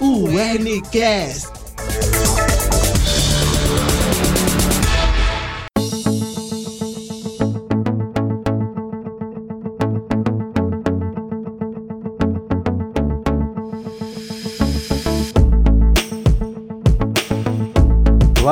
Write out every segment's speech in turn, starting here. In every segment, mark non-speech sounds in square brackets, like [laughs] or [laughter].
O Wernicast.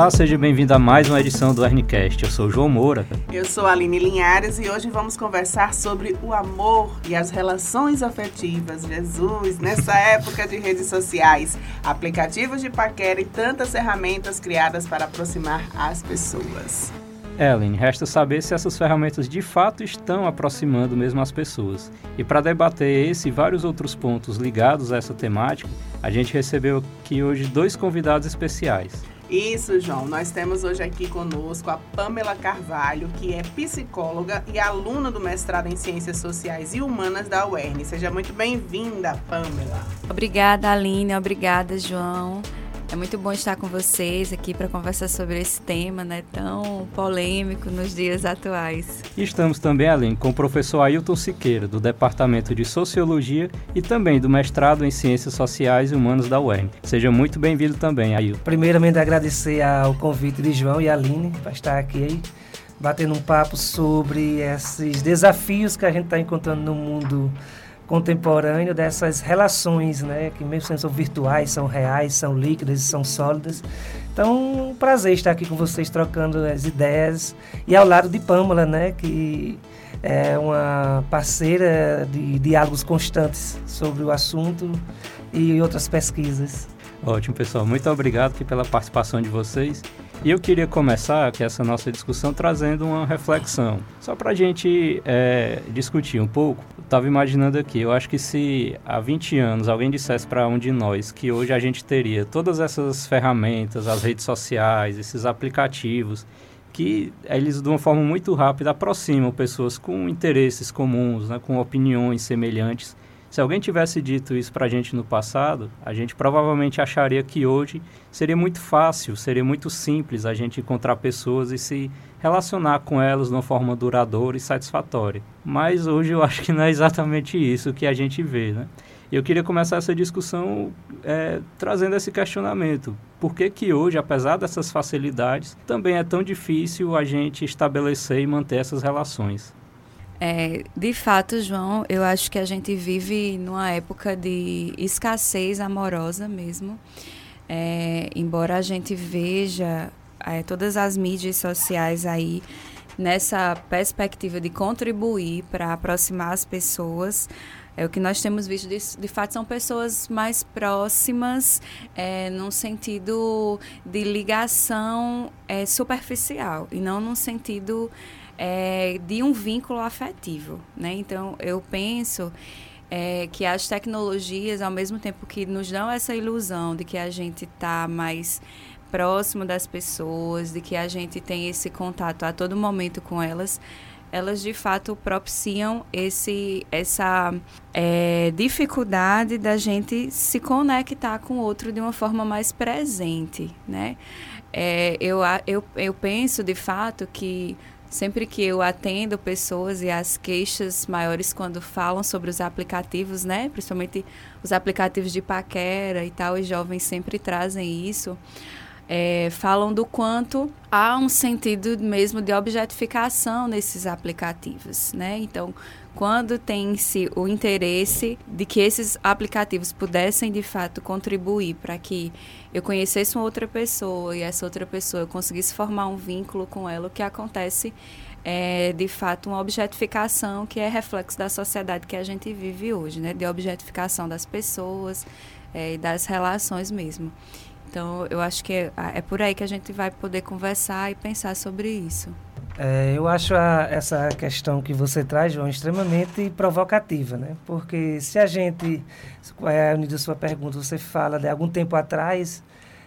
Olá, seja bem-vindo a mais uma edição do Ernicast. Eu sou o João Moura. Eu sou a Aline Linhares e hoje vamos conversar sobre o amor e as relações afetivas. Jesus, nessa [laughs] época de redes sociais, aplicativos de paquera e tantas ferramentas criadas para aproximar as pessoas. Ellen, resta saber se essas ferramentas de fato estão aproximando mesmo as pessoas. E para debater esse e vários outros pontos ligados a essa temática, a gente recebeu aqui hoje dois convidados especiais. Isso, João. Nós temos hoje aqui conosco a Pamela Carvalho, que é psicóloga e aluna do mestrado em Ciências Sociais e Humanas da UERN. Seja muito bem-vinda, Pamela. Obrigada, Aline. Obrigada, João. É muito bom estar com vocês aqui para conversar sobre esse tema né, tão polêmico nos dias atuais. Estamos também, Aline, com o professor Ailton Siqueira, do Departamento de Sociologia e também do mestrado em Ciências Sociais e Humanas da UERN. Seja muito bem-vindo também, Ailton. Primeiramente, agradecer ao convite de João e Aline para estar aqui batendo um papo sobre esses desafios que a gente está encontrando no mundo contemporâneo dessas relações, né, que mesmo sendo virtuais, são reais, são líquidas, são sólidas. Então, um prazer estar aqui com vocês trocando as ideias e ao lado de Pâmela, né, que é uma parceira de diálogos constantes sobre o assunto e outras pesquisas. Ótimo, pessoal. Muito obrigado pela participação de vocês. E eu queria começar aqui essa nossa discussão trazendo uma reflexão, só para a gente é, discutir um pouco. Estava imaginando aqui, eu acho que se há 20 anos alguém dissesse para um de nós que hoje a gente teria todas essas ferramentas, as redes sociais, esses aplicativos, que eles de uma forma muito rápida aproximam pessoas com interesses comuns, né, com opiniões semelhantes, se alguém tivesse dito isso para a gente no passado, a gente provavelmente acharia que hoje seria muito fácil, seria muito simples a gente encontrar pessoas e se relacionar com elas de uma forma duradoura e satisfatória. Mas hoje eu acho que não é exatamente isso que a gente vê, né? Eu queria começar essa discussão é, trazendo esse questionamento. Por que, que hoje, apesar dessas facilidades, também é tão difícil a gente estabelecer e manter essas relações? É, de fato, João, eu acho que a gente vive numa época de escassez amorosa mesmo. É, embora a gente veja é, todas as mídias sociais aí nessa perspectiva de contribuir para aproximar as pessoas, é, o que nós temos visto de, de fato são pessoas mais próximas, é, num sentido de ligação é, superficial e não num sentido é, de um vínculo afetivo, né? Então, eu penso é, que as tecnologias, ao mesmo tempo que nos dão essa ilusão de que a gente está mais próximo das pessoas, de que a gente tem esse contato a todo momento com elas, elas de fato propiciam esse, essa é, dificuldade da gente se conectar com o outro de uma forma mais presente, né? É, eu, eu, eu penso de fato que Sempre que eu atendo pessoas e as queixas maiores quando falam sobre os aplicativos, né? Principalmente os aplicativos de paquera e tal, os jovens sempre trazem isso. É, falam do quanto há um sentido mesmo de objetificação nesses aplicativos, né? Então, quando tem-se o interesse de que esses aplicativos pudessem de fato contribuir para que eu conhecesse uma outra pessoa e essa outra pessoa eu conseguisse formar um vínculo com ela, o que acontece é de fato uma objetificação que é reflexo da sociedade que a gente vive hoje, né? De objetificação das pessoas é, e das relações mesmo. Então, eu acho que é, é por aí que a gente vai poder conversar e pensar sobre isso. É, eu acho a, essa questão que você traz, João, extremamente provocativa, né? Porque se a gente, é, unido sua pergunta, você fala de algum tempo atrás,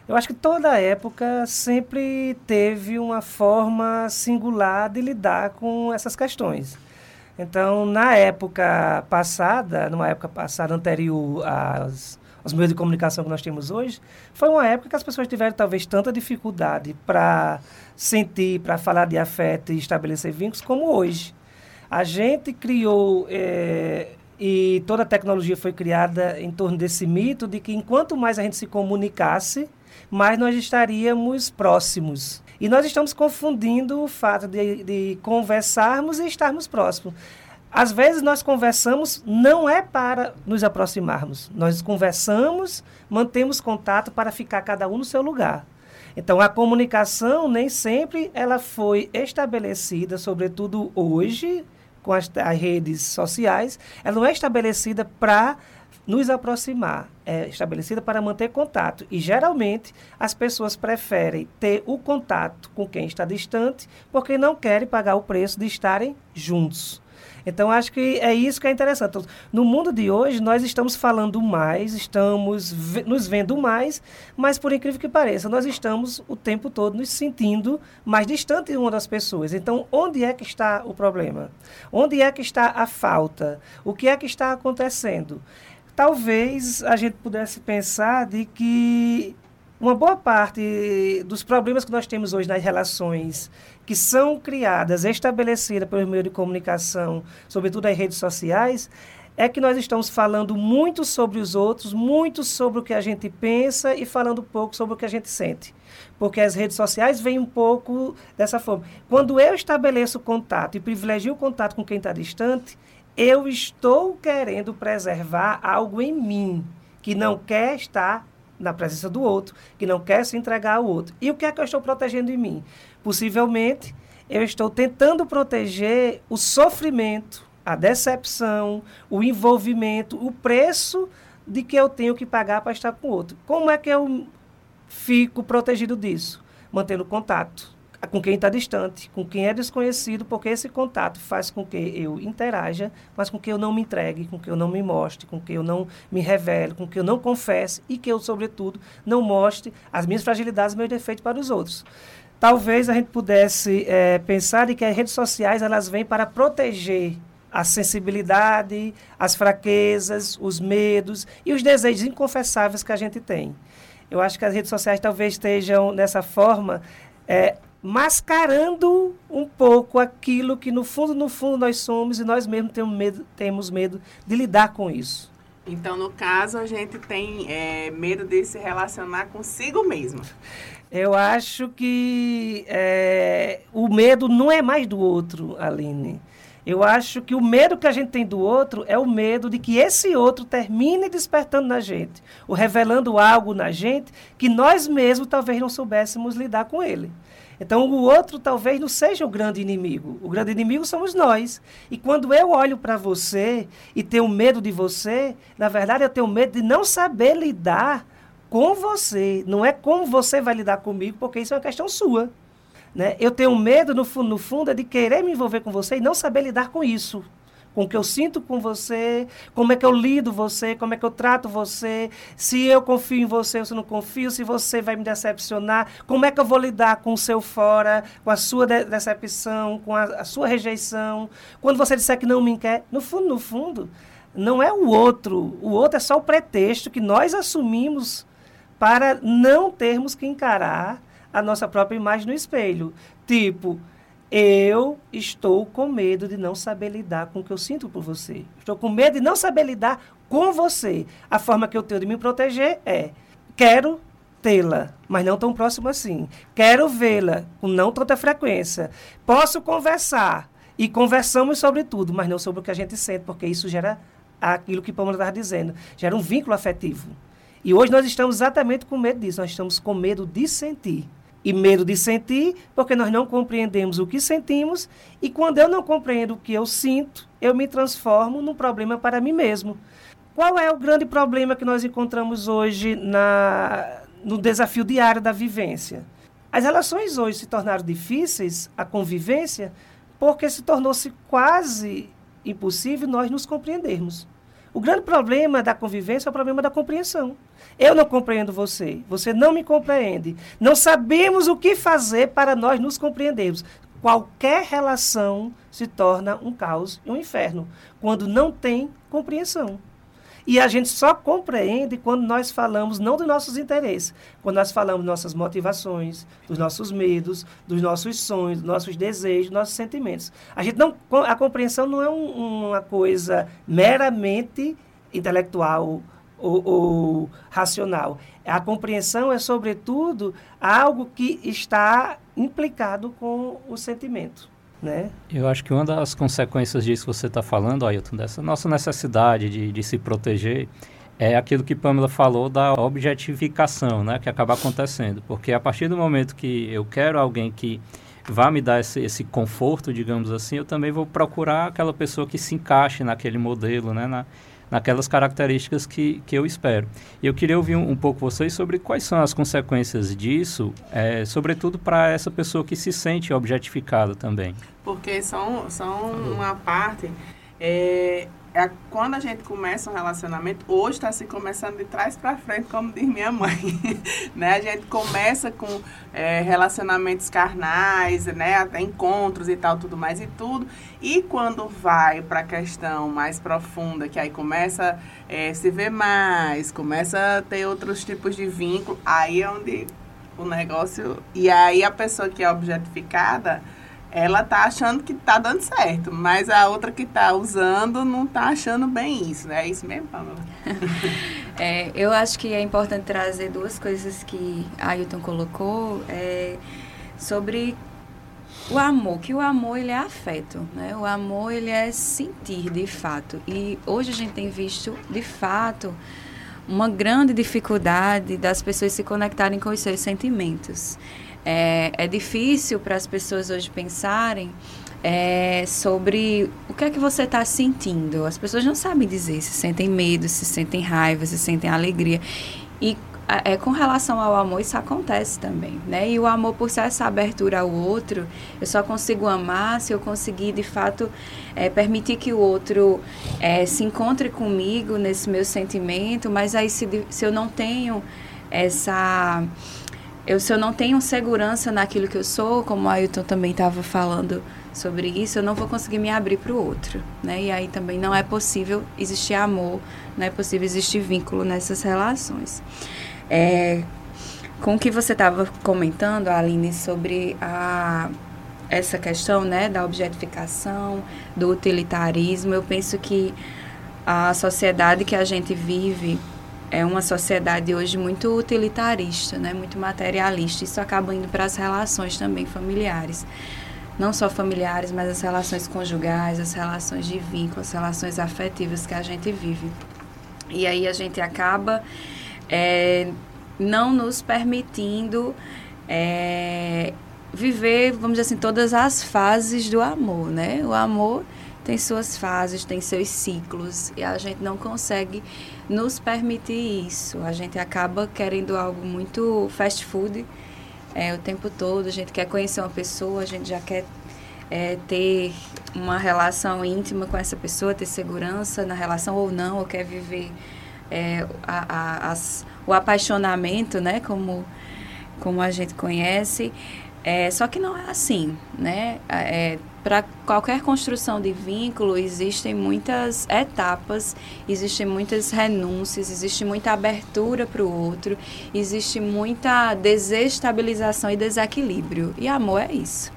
eu acho que toda época sempre teve uma forma singular de lidar com essas questões. Então, na época passada, numa época passada anterior às os meios de comunicação que nós temos hoje, foi uma época que as pessoas tiveram talvez tanta dificuldade para sentir, para falar de afeto e estabelecer vínculos como hoje. A gente criou é, e toda a tecnologia foi criada em torno desse mito de que enquanto mais a gente se comunicasse, mais nós estaríamos próximos. E nós estamos confundindo o fato de, de conversarmos e estarmos próximos. Às vezes nós conversamos não é para nos aproximarmos. Nós conversamos, mantemos contato para ficar cada um no seu lugar. Então a comunicação nem sempre ela foi estabelecida, sobretudo hoje com as, as redes sociais, ela não é estabelecida para nos aproximar, é estabelecida para manter contato. E geralmente as pessoas preferem ter o contato com quem está distante porque não querem pagar o preço de estarem juntos. Então, acho que é isso que é interessante. No mundo de hoje, nós estamos falando mais, estamos nos vendo mais, mas, por incrível que pareça, nós estamos o tempo todo nos sentindo mais distante de uma das pessoas. Então, onde é que está o problema? Onde é que está a falta? O que é que está acontecendo? Talvez a gente pudesse pensar de que uma boa parte dos problemas que nós temos hoje nas relações que são criadas, estabelecidas pelo meio de comunicação, sobretudo as redes sociais, é que nós estamos falando muito sobre os outros, muito sobre o que a gente pensa e falando pouco sobre o que a gente sente. Porque as redes sociais vêm um pouco dessa forma. Quando eu estabeleço contato e privilegio o contato com quem está distante, eu estou querendo preservar algo em mim que não quer estar na presença do outro, que não quer se entregar ao outro. E o que é que eu estou protegendo em mim? Possivelmente, eu estou tentando proteger o sofrimento, a decepção, o envolvimento, o preço de que eu tenho que pagar para estar com o outro. Como é que eu fico protegido disso? Mantendo contato com quem está distante, com quem é desconhecido, porque esse contato faz com que eu interaja, mas com que eu não me entregue, com que eu não me mostre, com que eu não me revele, com que eu não confesse e que eu, sobretudo, não mostre as minhas fragilidades meus defeitos para os outros. Talvez a gente pudesse é, pensar de que as redes sociais elas vêm para proteger a sensibilidade, as fraquezas, os medos e os desejos inconfessáveis que a gente tem. Eu acho que as redes sociais talvez estejam, dessa forma, é, mascarando um pouco aquilo que no fundo, no fundo nós somos e nós mesmos temos medo, temos medo de lidar com isso. Então, no caso, a gente tem é, medo de se relacionar consigo mesmo. Eu acho que é, o medo não é mais do outro, Aline. Eu acho que o medo que a gente tem do outro é o medo de que esse outro termine despertando na gente, ou revelando algo na gente que nós mesmos talvez não soubéssemos lidar com ele. Então, o outro talvez não seja o grande inimigo. O grande inimigo somos nós. E quando eu olho para você e tenho medo de você, na verdade, eu tenho medo de não saber lidar com você. Não é como você vai lidar comigo, porque isso é uma questão sua. Né? Eu tenho medo, no fundo, no fundo, é de querer me envolver com você e não saber lidar com isso com o que eu sinto com você, como é que eu lido você, como é que eu trato você, se eu confio em você ou se não confio, se você vai me decepcionar, como é que eu vou lidar com o seu fora, com a sua de decepção, com a, a sua rejeição. Quando você disser que não me quer, no fundo, no fundo, não é o outro. O outro é só o pretexto que nós assumimos para não termos que encarar a nossa própria imagem no espelho. Tipo, eu estou com medo de não saber lidar com o que eu sinto por você. Estou com medo de não saber lidar com você. A forma que eu tenho de me proteger é: quero tê-la, mas não tão próximo assim. Quero vê-la com não tanta frequência. Posso conversar e conversamos sobre tudo, mas não sobre o que a gente sente, porque isso gera aquilo que Pamela estava dizendo, gera um vínculo afetivo. E hoje nós estamos exatamente com medo disso, nós estamos com medo de sentir e medo de sentir, porque nós não compreendemos o que sentimos, e quando eu não compreendo o que eu sinto, eu me transformo num problema para mim mesmo. Qual é o grande problema que nós encontramos hoje na, no desafio diário da vivência? As relações hoje se tornaram difíceis, a convivência, porque se tornou-se quase impossível nós nos compreendermos. O grande problema da convivência é o problema da compreensão. Eu não compreendo você, você não me compreende. Não sabemos o que fazer para nós nos compreendermos. Qualquer relação se torna um caos e um inferno quando não tem compreensão. E a gente só compreende quando nós falamos não dos nossos interesses, quando nós falamos nossas motivações, dos nossos medos, dos nossos sonhos, dos nossos desejos, dos nossos sentimentos. A gente não, a compreensão não é um, uma coisa meramente intelectual ou, ou racional. A compreensão é, sobretudo, algo que está implicado com o sentimento. Né? Eu acho que uma das consequências disso que você está falando, Ailton, dessa nossa necessidade de, de se proteger, é aquilo que Pamela falou da objetificação, né, que acaba acontecendo. Porque a partir do momento que eu quero alguém que vá me dar esse, esse conforto, digamos assim, eu também vou procurar aquela pessoa que se encaixe naquele modelo, né, na, naquelas características que, que eu espero. E eu queria ouvir um, um pouco vocês sobre quais são as consequências disso, é, sobretudo para essa pessoa que se sente objetificada também. Porque são, são uma parte. É, é, quando a gente começa um relacionamento, hoje está se começando de trás para frente, como diz minha mãe. [laughs] né? A gente começa com é, relacionamentos carnais, né? até encontros e tal, tudo mais e tudo. E quando vai para a questão mais profunda, que aí começa é, se ver mais, começa a ter outros tipos de vínculo, aí é onde o negócio. E aí a pessoa que é objetificada ela tá achando que tá dando certo, mas a outra que tá usando não tá achando bem isso, né? É isso mesmo, Pamela? [laughs] é, eu acho que é importante trazer duas coisas que a Ailton colocou é, sobre o amor, que o amor ele é afeto, né? O amor ele é sentir de fato. E hoje a gente tem visto de fato uma grande dificuldade das pessoas se conectarem com os seus sentimentos. É, é difícil para as pessoas hoje pensarem é, sobre o que é que você está sentindo. As pessoas não sabem dizer se sentem medo, se sentem raiva, se sentem alegria. E é, com relação ao amor, isso acontece também, né? E o amor, por ser essa abertura ao outro, eu só consigo amar se eu conseguir, de fato, é, permitir que o outro é, se encontre comigo nesse meu sentimento, mas aí se, se eu não tenho essa eu, se eu não tenho segurança naquilo que eu sou, como o Ailton também estava falando sobre isso, eu não vou conseguir me abrir para o outro, né? E aí também não é possível existir amor, não é possível existir vínculo nessas relações. É, com o que você estava comentando, Aline, sobre a, essa questão né, da objetificação, do utilitarismo, eu penso que a sociedade que a gente vive é uma sociedade hoje muito utilitarista, né, muito materialista. Isso acaba indo para as relações também familiares. Não só familiares, mas as relações conjugais, as relações de vínculo, as relações afetivas que a gente vive. E aí a gente acaba é, não nos permitindo é, viver, vamos dizer assim, todas as fases do amor, né? O amor tem suas fases, tem seus ciclos e a gente não consegue nos permitir isso. A gente acaba querendo algo muito fast food é, o tempo todo. A gente quer conhecer uma pessoa, a gente já quer é, ter uma relação íntima com essa pessoa, ter segurança na relação ou não, ou quer viver é, a, a, as, o apaixonamento, né, como, como a gente conhece. É, só que não é assim, né? É, Para qualquer construção de vínculo existem muitas etapas, existem muitas renúncias, existe muita abertura para o outro, existe muita desestabilização e desequilíbrio. E amor é isso.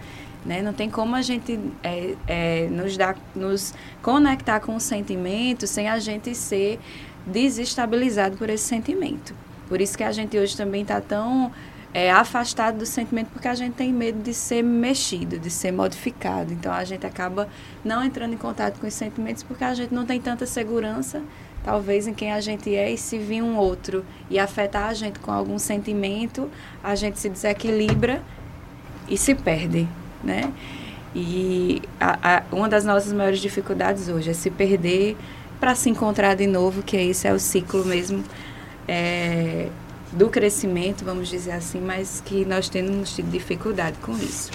Né? Não tem como a gente é, é, nos, dar, nos conectar com o sentimento sem a gente ser desestabilizado por esse sentimento. Por isso que a gente hoje também está tão é, afastado do sentimento porque a gente tem medo de ser mexido, de ser modificado. Então a gente acaba não entrando em contato com os sentimentos porque a gente não tem tanta segurança, talvez, em quem a gente é. E se vir um outro e afetar a gente com algum sentimento, a gente se desequilibra e se perde, né? E a, a, uma das nossas maiores dificuldades hoje é se perder para se encontrar de novo, que esse é o ciclo mesmo. É, do crescimento, vamos dizer assim, mas que nós temos tido dificuldade com isso.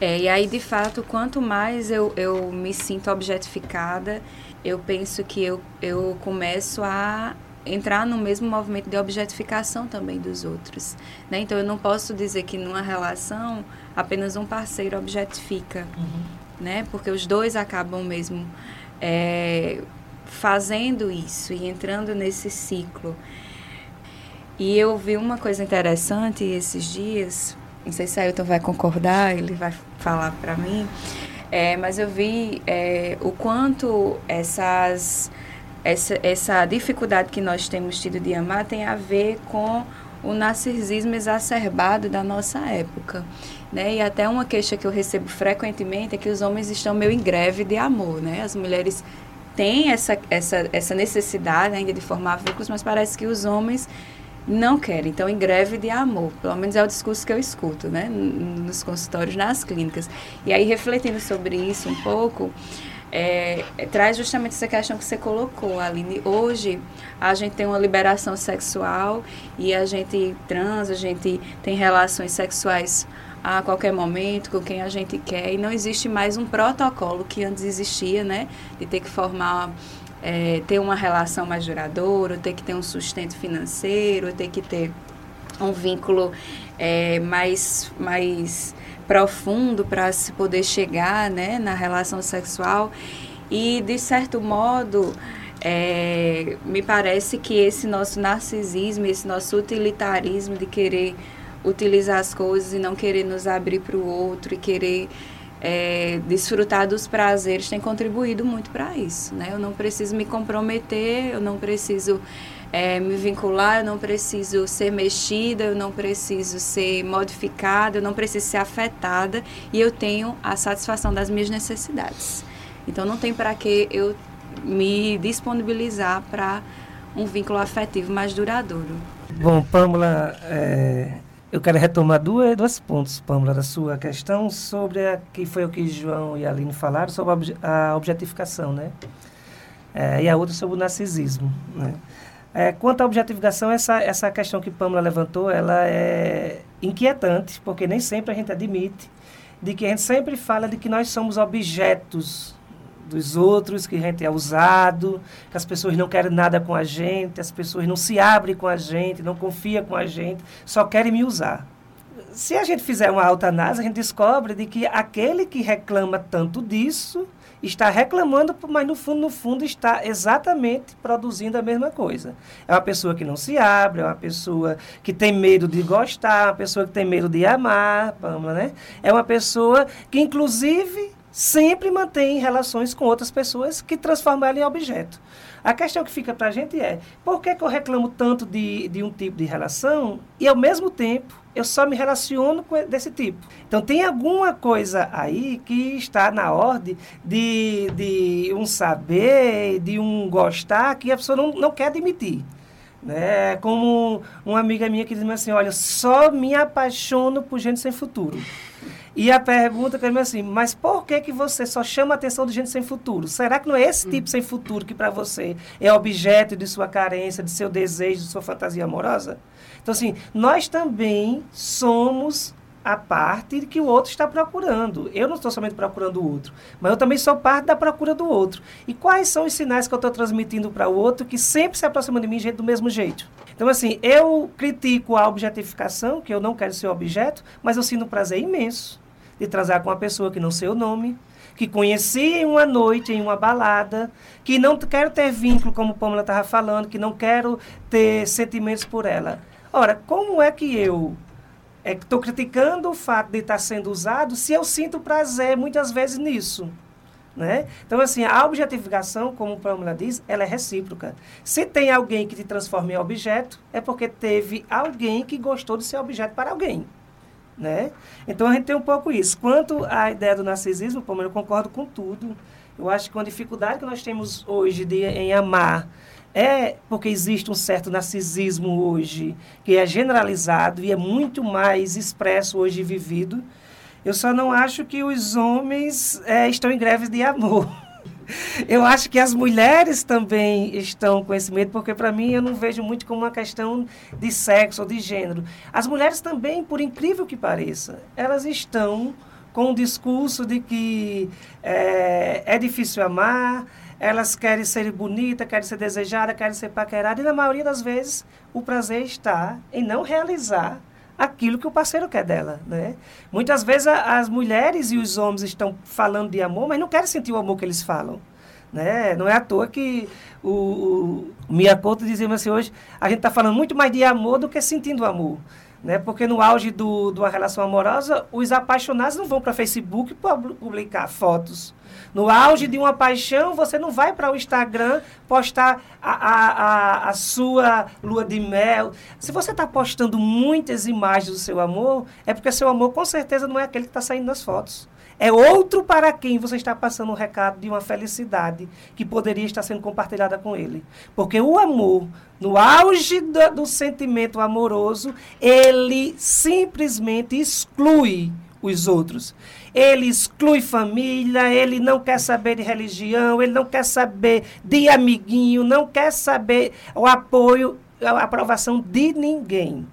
É, e aí, de fato, quanto mais eu, eu me sinto objetificada, eu penso que eu, eu começo a entrar no mesmo movimento de objetificação também dos outros. Né? Então, eu não posso dizer que numa relação apenas um parceiro objetifica, uhum. né? porque os dois acabam mesmo é, fazendo isso e entrando nesse ciclo. E eu vi uma coisa interessante esses dias, não sei se Ailton vai concordar, ele vai falar para mim, é, mas eu vi é, o quanto essas, essa, essa dificuldade que nós temos tido de amar tem a ver com o narcisismo exacerbado da nossa época. Né? E até uma queixa que eu recebo frequentemente é que os homens estão meio em greve de amor, né? As mulheres têm essa, essa, essa necessidade ainda de formar vínculos, mas parece que os homens não querem. Então, em greve de amor. Pelo menos é o discurso que eu escuto, né? Nos consultórios, nas clínicas. E aí, refletindo sobre isso um pouco, é, é, traz justamente essa questão que você colocou, Aline. Hoje, a gente tem uma liberação sexual e a gente transa, a gente tem relações sexuais a qualquer momento, com quem a gente quer, e não existe mais um protocolo que antes existia, né? De ter que formar, é, ter uma relação mais duradoura, ter que ter um sustento financeiro, ter que ter um vínculo é, mais, mais profundo para se poder chegar né, na relação sexual. E, de certo modo, é, me parece que esse nosso narcisismo, esse nosso utilitarismo de querer utilizar as coisas e não querer nos abrir para o outro e querer é, desfrutar dos prazeres tem contribuído muito para isso, né? Eu não preciso me comprometer, eu não preciso é, me vincular, eu não preciso ser mexida, eu não preciso ser modificada, eu não preciso ser afetada e eu tenho a satisfação das minhas necessidades. Então não tem para que eu me disponibilizar para um vínculo afetivo mais duradouro. Bom, Pamela, é, eu quero retomar duas, dois pontos, Pamela, da sua questão sobre a, que foi o que João e Aline falaram sobre a, a objetificação, né? É, e a outra sobre o narcisismo, né? É, quanto à objetificação, essa, essa questão que Pamela levantou, ela é inquietante, porque nem sempre a gente admite de que a gente sempre fala de que nós somos objetos dos outros, que a gente é usado, que as pessoas não querem nada com a gente, as pessoas não se abrem com a gente, não confiam com a gente, só querem me usar. Se a gente fizer uma autoanálise, a gente descobre de que aquele que reclama tanto disso está reclamando, mas no fundo, no fundo, está exatamente produzindo a mesma coisa. É uma pessoa que não se abre, é uma pessoa que tem medo de gostar, é uma pessoa que tem medo de amar, Pamela, né? É uma pessoa que, inclusive, sempre mantém relações com outras pessoas que transformam ela em objeto. A questão que fica para a gente é, por que, que eu reclamo tanto de, de um tipo de relação e, ao mesmo tempo, eu só me relaciono com desse tipo? Então, tem alguma coisa aí que está na ordem de, de um saber, de um gostar, que a pessoa não, não quer admitir. Né? Como uma amiga minha que diz assim, olha, só me apaixono por gente sem futuro. E a pergunta que é assim, mas por que que você só chama a atenção de gente sem futuro? Será que não é esse tipo sem futuro que para você é objeto de sua carência, de seu desejo, de sua fantasia amorosa? Então assim, nós também somos a parte que o outro está procurando. Eu não estou somente procurando o outro, mas eu também sou parte da procura do outro. E quais são os sinais que eu estou transmitindo para o outro que sempre se aproxima de mim do mesmo jeito? Então, assim, eu critico a objetificação, que eu não quero ser objeto, mas eu sinto um prazer imenso de transar com uma pessoa que não sei o nome, que conheci em uma noite, em uma balada, que não quero ter vínculo, como Pamela estava falando, que não quero ter sentimentos por ela. Ora, como é que eu estou é, criticando o fato de estar sendo usado se eu sinto prazer muitas vezes nisso? Né? Então, assim, a objetificação, como Pamela diz, ela é recíproca. Se tem alguém que te transforma em objeto, é porque teve alguém que gostou de ser objeto para alguém. Né? Então, a gente tem um pouco isso. Quanto à ideia do narcisismo, Pamela, eu concordo com tudo. Eu acho que uma dificuldade que nós temos hoje de, em amar é porque existe um certo narcisismo hoje, que é generalizado e é muito mais expresso hoje vivido eu só não acho que os homens é, estão em greves de amor. Eu acho que as mulheres também estão com esse medo, porque para mim eu não vejo muito como uma questão de sexo ou de gênero. As mulheres também, por incrível que pareça, elas estão com o discurso de que é, é difícil amar, elas querem ser bonitas, querem ser desejadas, querem ser paqueradas, e na maioria das vezes o prazer está em não realizar aquilo que o parceiro quer dela, né? Muitas vezes a, as mulheres e os homens estão falando de amor, mas não querem sentir o amor que eles falam, Né? Não é à toa que o, o Miyakoto dizia assim hoje, a gente está falando muito mais de amor do que sentindo amor. Né? Porque no auge do, de uma relação amorosa, os apaixonados não vão para Facebook publicar fotos. No auge de uma paixão, você não vai para o Instagram postar a, a, a, a, sua lua de mel. Se você está postando muitas imagens do seu amor, é porque seu amor com certeza não é aquele que está saindo nas fotos. É outro para quem você está passando um recado de uma felicidade que poderia estar sendo compartilhada com ele. Porque o amor, no auge do, do sentimento amoroso, ele simplesmente exclui os outros. Ele exclui família, ele não quer saber de religião, ele não quer saber de amiguinho, não quer saber o apoio, a aprovação de ninguém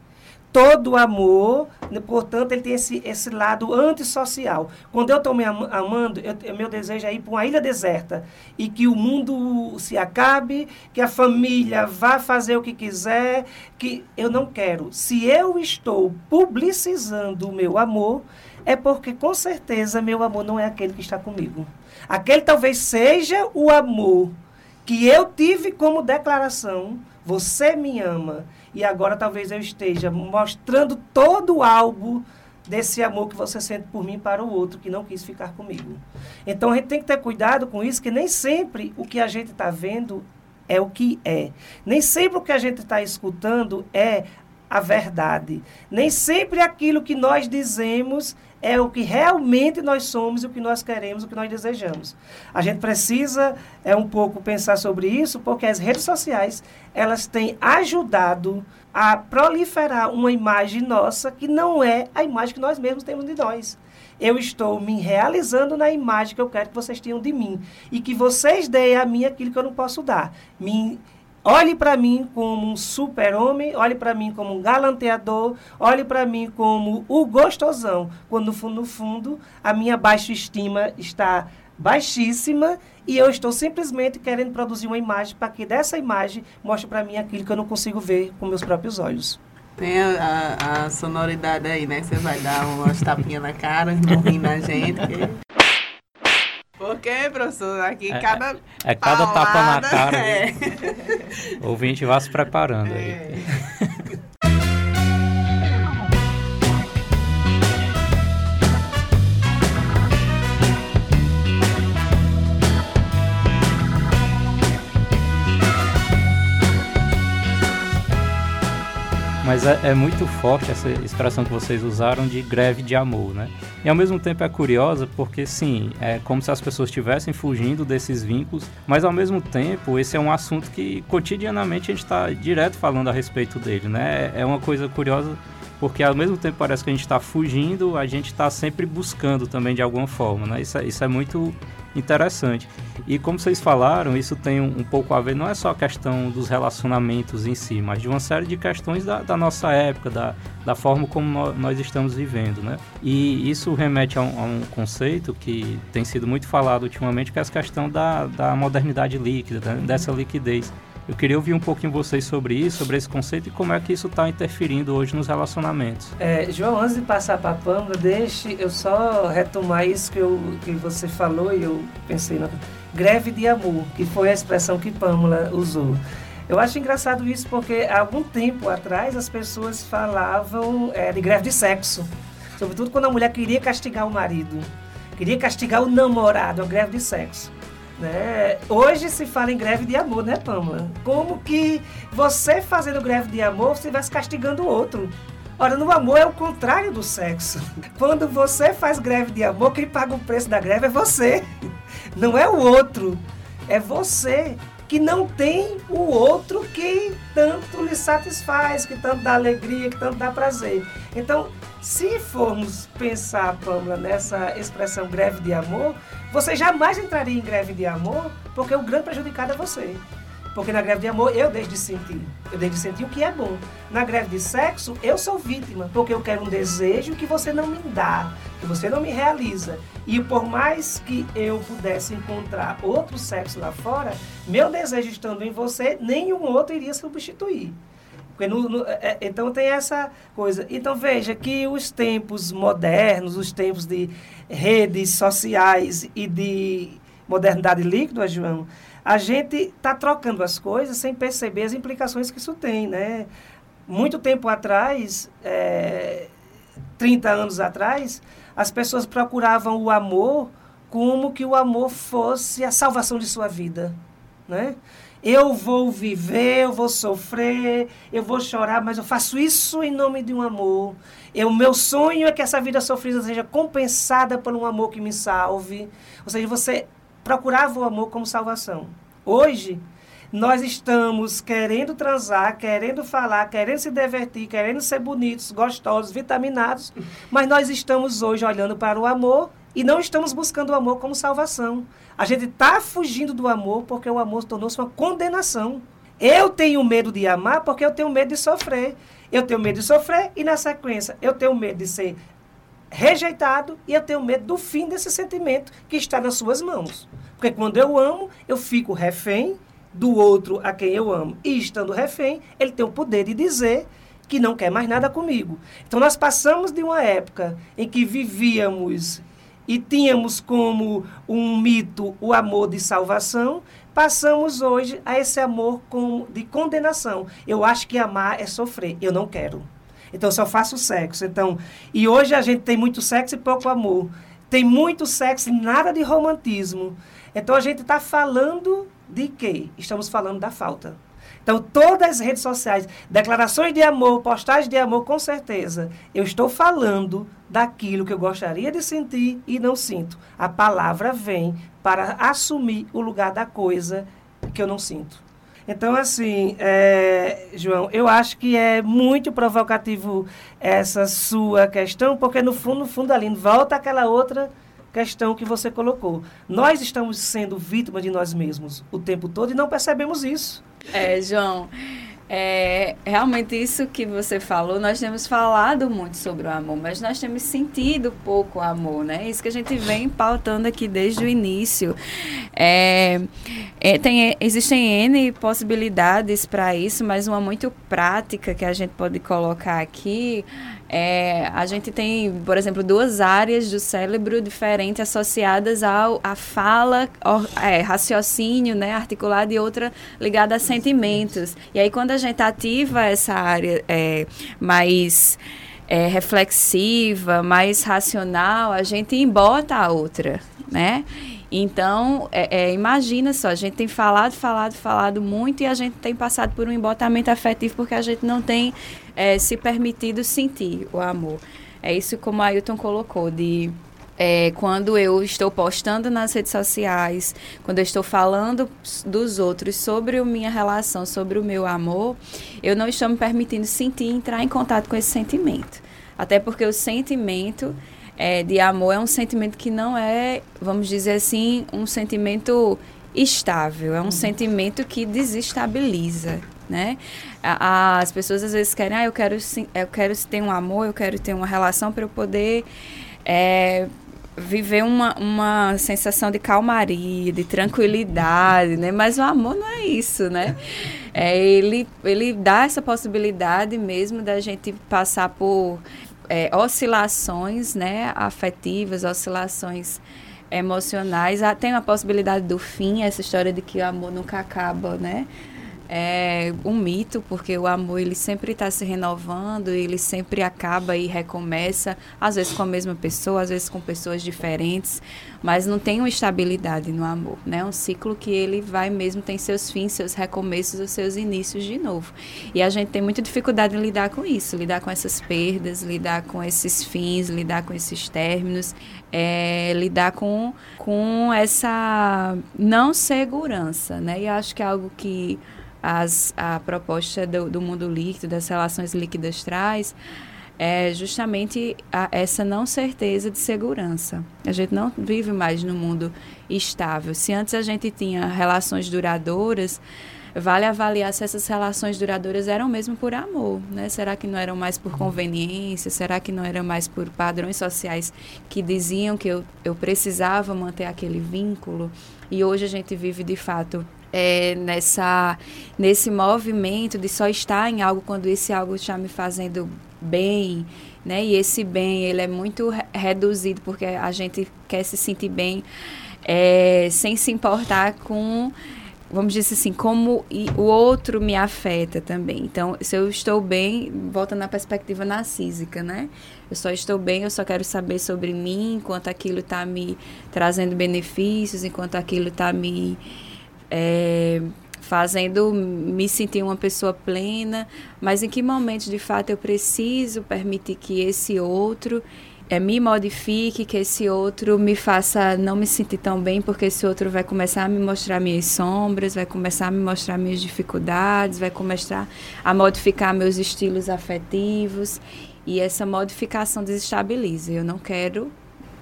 todo amor, né, portanto, ele tem esse, esse lado antissocial. Quando eu estou me amando, eu, meu desejo é ir para uma ilha deserta e que o mundo se acabe, que a família vá fazer o que quiser, que eu não quero. Se eu estou publicizando o meu amor, é porque com certeza meu amor não é aquele que está comigo. Aquele talvez seja o amor que eu tive como declaração, você me ama e agora talvez eu esteja mostrando todo o álbum desse amor que você sente por mim para o outro que não quis ficar comigo. Então a gente tem que ter cuidado com isso, que nem sempre o que a gente está vendo é o que é. Nem sempre o que a gente está escutando é a verdade. Nem sempre aquilo que nós dizemos é o que realmente nós somos, o que nós queremos, o que nós desejamos. A gente precisa é um pouco pensar sobre isso, porque as redes sociais, elas têm ajudado a proliferar uma imagem nossa que não é a imagem que nós mesmos temos de nós. Eu estou me realizando na imagem que eu quero que vocês tenham de mim e que vocês deem a mim aquilo que eu não posso dar. Me Olhe para mim como um super-homem, olhe para mim como um galanteador, olhe para mim como o gostosão, quando no fundo, no fundo a minha baixa estima está baixíssima e eu estou simplesmente querendo produzir uma imagem para que dessa imagem mostre para mim aquilo que eu não consigo ver com meus próprios olhos. Tem a, a, a sonoridade aí, né? Você vai dar umas tapinhas na cara, não rir na gente. Que... Porque, professor, aqui é, cada. É, é cada paulada, tapa na cara. É. [laughs] O ouvinte vá se preparando aí. Mas é, é, muito forte essa expressão que vocês usaram de greve de amor, né? E ao mesmo tempo é curiosa porque, sim, é como se as pessoas estivessem fugindo desses vínculos, mas ao mesmo tempo esse é um assunto que cotidianamente a gente está direto falando a respeito dele, né? É uma coisa curiosa porque ao mesmo tempo parece que a gente está fugindo, a gente está sempre buscando também de alguma forma, né? Isso é, isso é muito interessante. E como vocês falaram, isso tem um, um, pouco a ver, não é só a questão dos relacionamentos em si, mas de uma série de questões da, da nossa época, da, da forma como no, nós estamos vivendo, né? E isso remete a um, a um, conceito que tem sido muito falado ultimamente, que é a questão da, da modernidade líquida, dessa liquidez. Eu queria ouvir um pouquinho vocês sobre isso, sobre esse conceito e como é que isso está interferindo hoje nos relacionamentos. É, João, antes de passar para a Pâmela, deixe eu só retomar isso que, eu, que você falou e eu pensei na greve de amor, que foi a expressão que Pâmela usou. Eu acho engraçado isso porque há algum tempo atrás as pessoas falavam é, de greve de sexo, sobretudo quando a mulher queria castigar o marido, queria castigar o namorado, a greve de sexo. Né? Hoje se fala em greve de amor, né, Pamela? Como que você fazendo greve de amor, você estivesse castigando o outro. Ora, no amor é o contrário do sexo. Quando você faz greve de amor, quem paga o preço da greve é você. Não é o outro. É você que não tem o outro que tanto lhe satisfaz, que tanto dá alegria, que tanto dá prazer. Então, se formos pensar, Pamela, nessa expressão greve de amor, você jamais entraria em greve de amor, porque o grande prejudicado é você. Porque na greve de amor eu deixo de sentir. Eu deixo de sentir o que é bom. Na greve de sexo, eu sou vítima, porque eu quero um desejo que você não me dá, que você não me realiza. E por mais que eu pudesse encontrar outro sexo lá fora, meu desejo estando em você, nenhum outro iria substituir. No, no, é, é, então tem essa coisa. Então veja que os tempos modernos, os tempos de redes sociais e de modernidade líquida, João, a gente está trocando as coisas sem perceber as implicações que isso tem, né? Muito tempo atrás, é, 30 anos atrás, as pessoas procuravam o amor como que o amor fosse a salvação de sua vida, né? Eu vou viver, eu vou sofrer, eu vou chorar, mas eu faço isso em nome de um amor. O meu sonho é que essa vida sofrida seja compensada por um amor que me salve. Ou seja, você procurava o amor como salvação. Hoje, nós estamos querendo transar, querendo falar, querendo se divertir, querendo ser bonitos, gostosos, vitaminados, mas nós estamos hoje olhando para o amor e não estamos buscando o amor como salvação. A gente está fugindo do amor porque o amor tornou-se uma condenação. Eu tenho medo de amar porque eu tenho medo de sofrer. Eu tenho medo de sofrer e, na sequência, eu tenho medo de ser rejeitado e eu tenho medo do fim desse sentimento que está nas suas mãos. Porque quando eu amo, eu fico refém do outro a quem eu amo. E estando refém, ele tem o poder de dizer que não quer mais nada comigo. Então nós passamos de uma época em que vivíamos e tínhamos como um mito o amor de salvação, passamos hoje a esse amor com, de condenação. Eu acho que amar é sofrer, eu não quero. Então eu só faço sexo. Então, e hoje a gente tem muito sexo e pouco amor. Tem muito sexo e nada de romantismo. Então a gente está falando de quê? Estamos falando da falta. Então, todas as redes sociais, declarações de amor, postagens de amor, com certeza, eu estou falando daquilo que eu gostaria de sentir e não sinto. A palavra vem para assumir o lugar da coisa que eu não sinto. Então, assim, é, João, eu acho que é muito provocativo essa sua questão, porque no fundo, no fundo, ali, volta aquela outra questão que você colocou. Nós estamos sendo vítimas de nós mesmos o tempo todo e não percebemos isso. É, João, é, realmente isso que você falou, nós temos falado muito sobre o amor, mas nós temos sentido pouco amor, né? Isso que a gente vem pautando aqui desde o início. É, é, tem, existem N possibilidades para isso, mas uma muito prática que a gente pode colocar aqui é, a gente tem, por exemplo, duas áreas do cérebro diferentes associadas ao, à fala, ao, é, raciocínio, né, articulado e outra ligada a sentimentos. E aí, quando a gente ativa essa área é, mais é, reflexiva, mais racional, a gente embota a outra, né? Então, é, é, imagina só, a gente tem falado, falado, falado muito e a gente tem passado por um embotamento afetivo porque a gente não tem é, se permitido sentir o amor. É isso como a Ailton colocou, de é, quando eu estou postando nas redes sociais, quando eu estou falando dos outros sobre a minha relação, sobre o meu amor, eu não estou me permitindo sentir, entrar em contato com esse sentimento. Até porque o sentimento é, de amor é um sentimento que não é, vamos dizer assim, um sentimento estável, é um uhum. sentimento que desestabiliza, né? As pessoas às vezes querem, ah, eu quero, eu quero ter um amor, eu quero ter uma relação para eu poder é, viver uma, uma sensação de calmaria, de tranquilidade, né? Mas o amor não é isso, né? É, ele, ele dá essa possibilidade mesmo da gente passar por é, oscilações né, afetivas, oscilações emocionais. Ah, tem a possibilidade do fim, essa história de que o amor nunca acaba, né? É um mito, porque o amor ele sempre está se renovando, ele sempre acaba e recomeça, às vezes com a mesma pessoa, às vezes com pessoas diferentes, mas não tem uma estabilidade no amor, né? É um ciclo que ele vai mesmo, tem seus fins, seus recomeços, os seus inícios de novo. E a gente tem muita dificuldade em lidar com isso, lidar com essas perdas, lidar com esses fins, lidar com esses términos, é, lidar com, com essa não segurança, né? E acho que é algo que as, a proposta do, do mundo líquido, das relações líquidas traz, é justamente a, essa não certeza de segurança. A gente não vive mais no mundo estável. Se antes a gente tinha relações duradouras, vale avaliar se essas relações duradouras eram mesmo por amor, né? Será que não eram mais por conveniência? Será que não eram mais por padrões sociais que diziam que eu, eu precisava manter aquele vínculo? E hoje a gente vive de fato é, nessa, nesse movimento de só estar em algo quando esse algo está me fazendo bem, né? E esse bem, ele é muito re reduzido porque a gente quer se sentir bem é, sem se importar com vamos dizer assim, como o outro me afeta também. Então, se eu estou bem, volta na perspectiva narcísica, né? Eu só estou bem, eu só quero saber sobre mim, enquanto aquilo está me trazendo benefícios, enquanto aquilo está me é, fazendo me sentir uma pessoa plena. Mas em que momento, de fato, eu preciso permitir que esse outro é, me modifique, que esse outro me faça não me sentir tão bem, porque esse outro vai começar a me mostrar minhas sombras, vai começar a me mostrar minhas dificuldades, vai começar a modificar meus estilos afetivos. E essa modificação desestabiliza. Eu não quero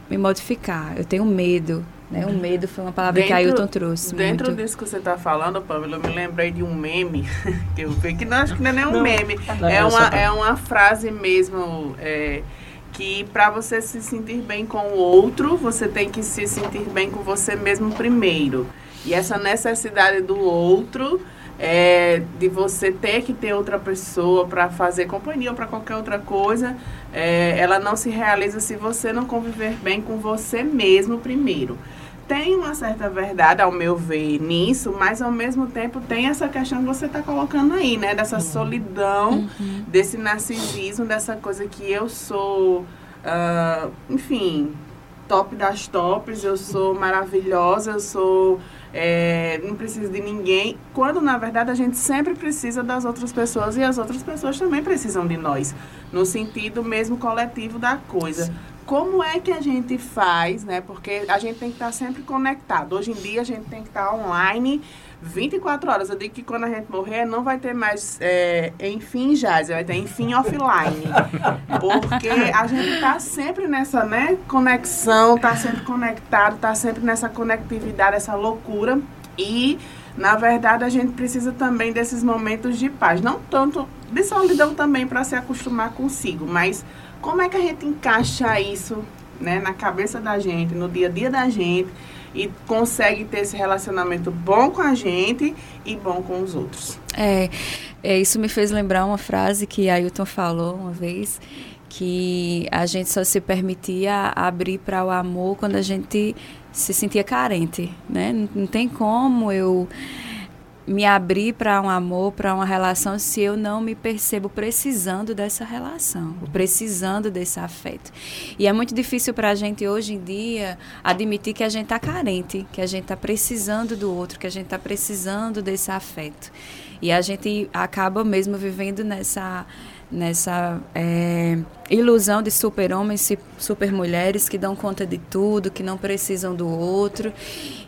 me modificar, eu tenho medo. Né? O medo foi uma palavra dentro, que Ailton trouxe. Dentro muito. disso que você está falando, Pamela, eu me lembrei de um meme [laughs] que eu vi, que não acho que não é nem um não, meme, não, é, uma, é uma frase mesmo. É, que para você se sentir bem com o outro, você tem que se sentir bem com você mesmo primeiro. E essa necessidade do outro, é, de você ter que ter outra pessoa para fazer companhia ou para qualquer outra coisa, é, ela não se realiza se você não conviver bem com você mesmo primeiro tem uma certa verdade, ao meu ver, nisso, mas ao mesmo tempo tem essa questão que você está colocando aí, né? Dessa uhum. solidão, uhum. desse narcisismo, dessa coisa que eu sou, uh, enfim, top das tops, eu sou maravilhosa, eu sou. É, não preciso de ninguém, quando na verdade a gente sempre precisa das outras pessoas e as outras pessoas também precisam de nós, no sentido mesmo coletivo da coisa. Sim como é que a gente faz, né? Porque a gente tem que estar sempre conectado. Hoje em dia a gente tem que estar online 24 horas. Eu digo que quando a gente morrer não vai ter mais é, enfim jazz, vai ter enfim offline. [laughs] Porque a gente está sempre nessa né, conexão, está sempre conectado, está sempre nessa conectividade, essa loucura. E, na verdade, a gente precisa também desses momentos de paz. Não tanto de solidão também para se acostumar consigo, mas como é que a gente encaixa isso né, na cabeça da gente, no dia a dia da gente e consegue ter esse relacionamento bom com a gente e bom com os outros? É, é isso me fez lembrar uma frase que Ailton falou uma vez, que a gente só se permitia abrir para o amor quando a gente se sentia carente, né? Não, não tem como eu me abrir para um amor, para uma relação, se eu não me percebo precisando dessa relação, precisando desse afeto. E é muito difícil para a gente hoje em dia admitir que a gente está carente, que a gente está precisando do outro, que a gente está precisando desse afeto. E a gente acaba mesmo vivendo nessa nessa é, ilusão de super-homens e super-mulheres que dão conta de tudo, que não precisam do outro,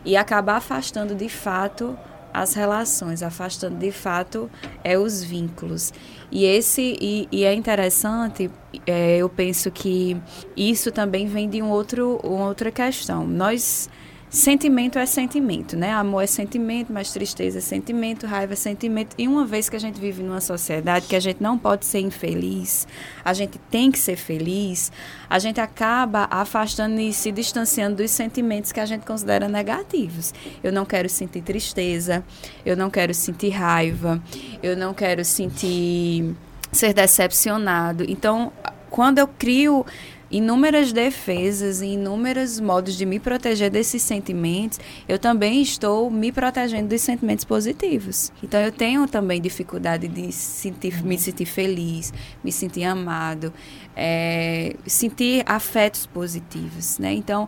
e acabar afastando de fato as relações, afastando de fato é os vínculos. E esse e, e é interessante, é, eu penso que isso também vem de um outro, uma outra questão. Nós sentimento é sentimento, né? Amor é sentimento, mas tristeza é sentimento, raiva é sentimento. E uma vez que a gente vive numa sociedade que a gente não pode ser infeliz, a gente tem que ser feliz, a gente acaba afastando e se distanciando dos sentimentos que a gente considera negativos. Eu não quero sentir tristeza, eu não quero sentir raiva, eu não quero sentir ser decepcionado. Então, quando eu crio inúmeras defesas e inúmeros modos de me proteger desses sentimentos, eu também estou me protegendo dos sentimentos positivos. Então eu tenho também dificuldade de sentir, me sentir feliz, me sentir amado, é, sentir afetos positivos, né? Então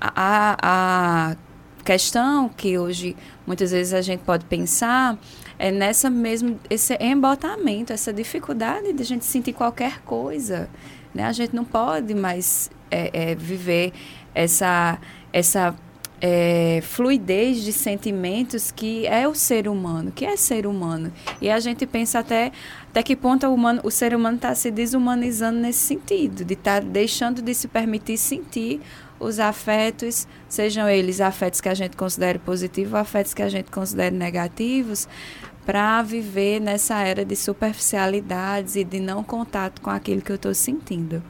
a, a questão que hoje muitas vezes a gente pode pensar é nessa mesmo esse embotamento, essa dificuldade de a gente sentir qualquer coisa, né? A gente não pode mais é, é, viver essa, essa é, fluidez de sentimentos que é o ser humano, que é ser humano. E a gente pensa até até que ponto o, humano, o ser humano está se desumanizando nesse sentido, de estar tá deixando de se permitir sentir os afetos, sejam eles afetos que a gente considere positivos afetos que a gente considere negativos, para viver nessa era de superficialidades e de não contato com aquilo que eu estou sentindo.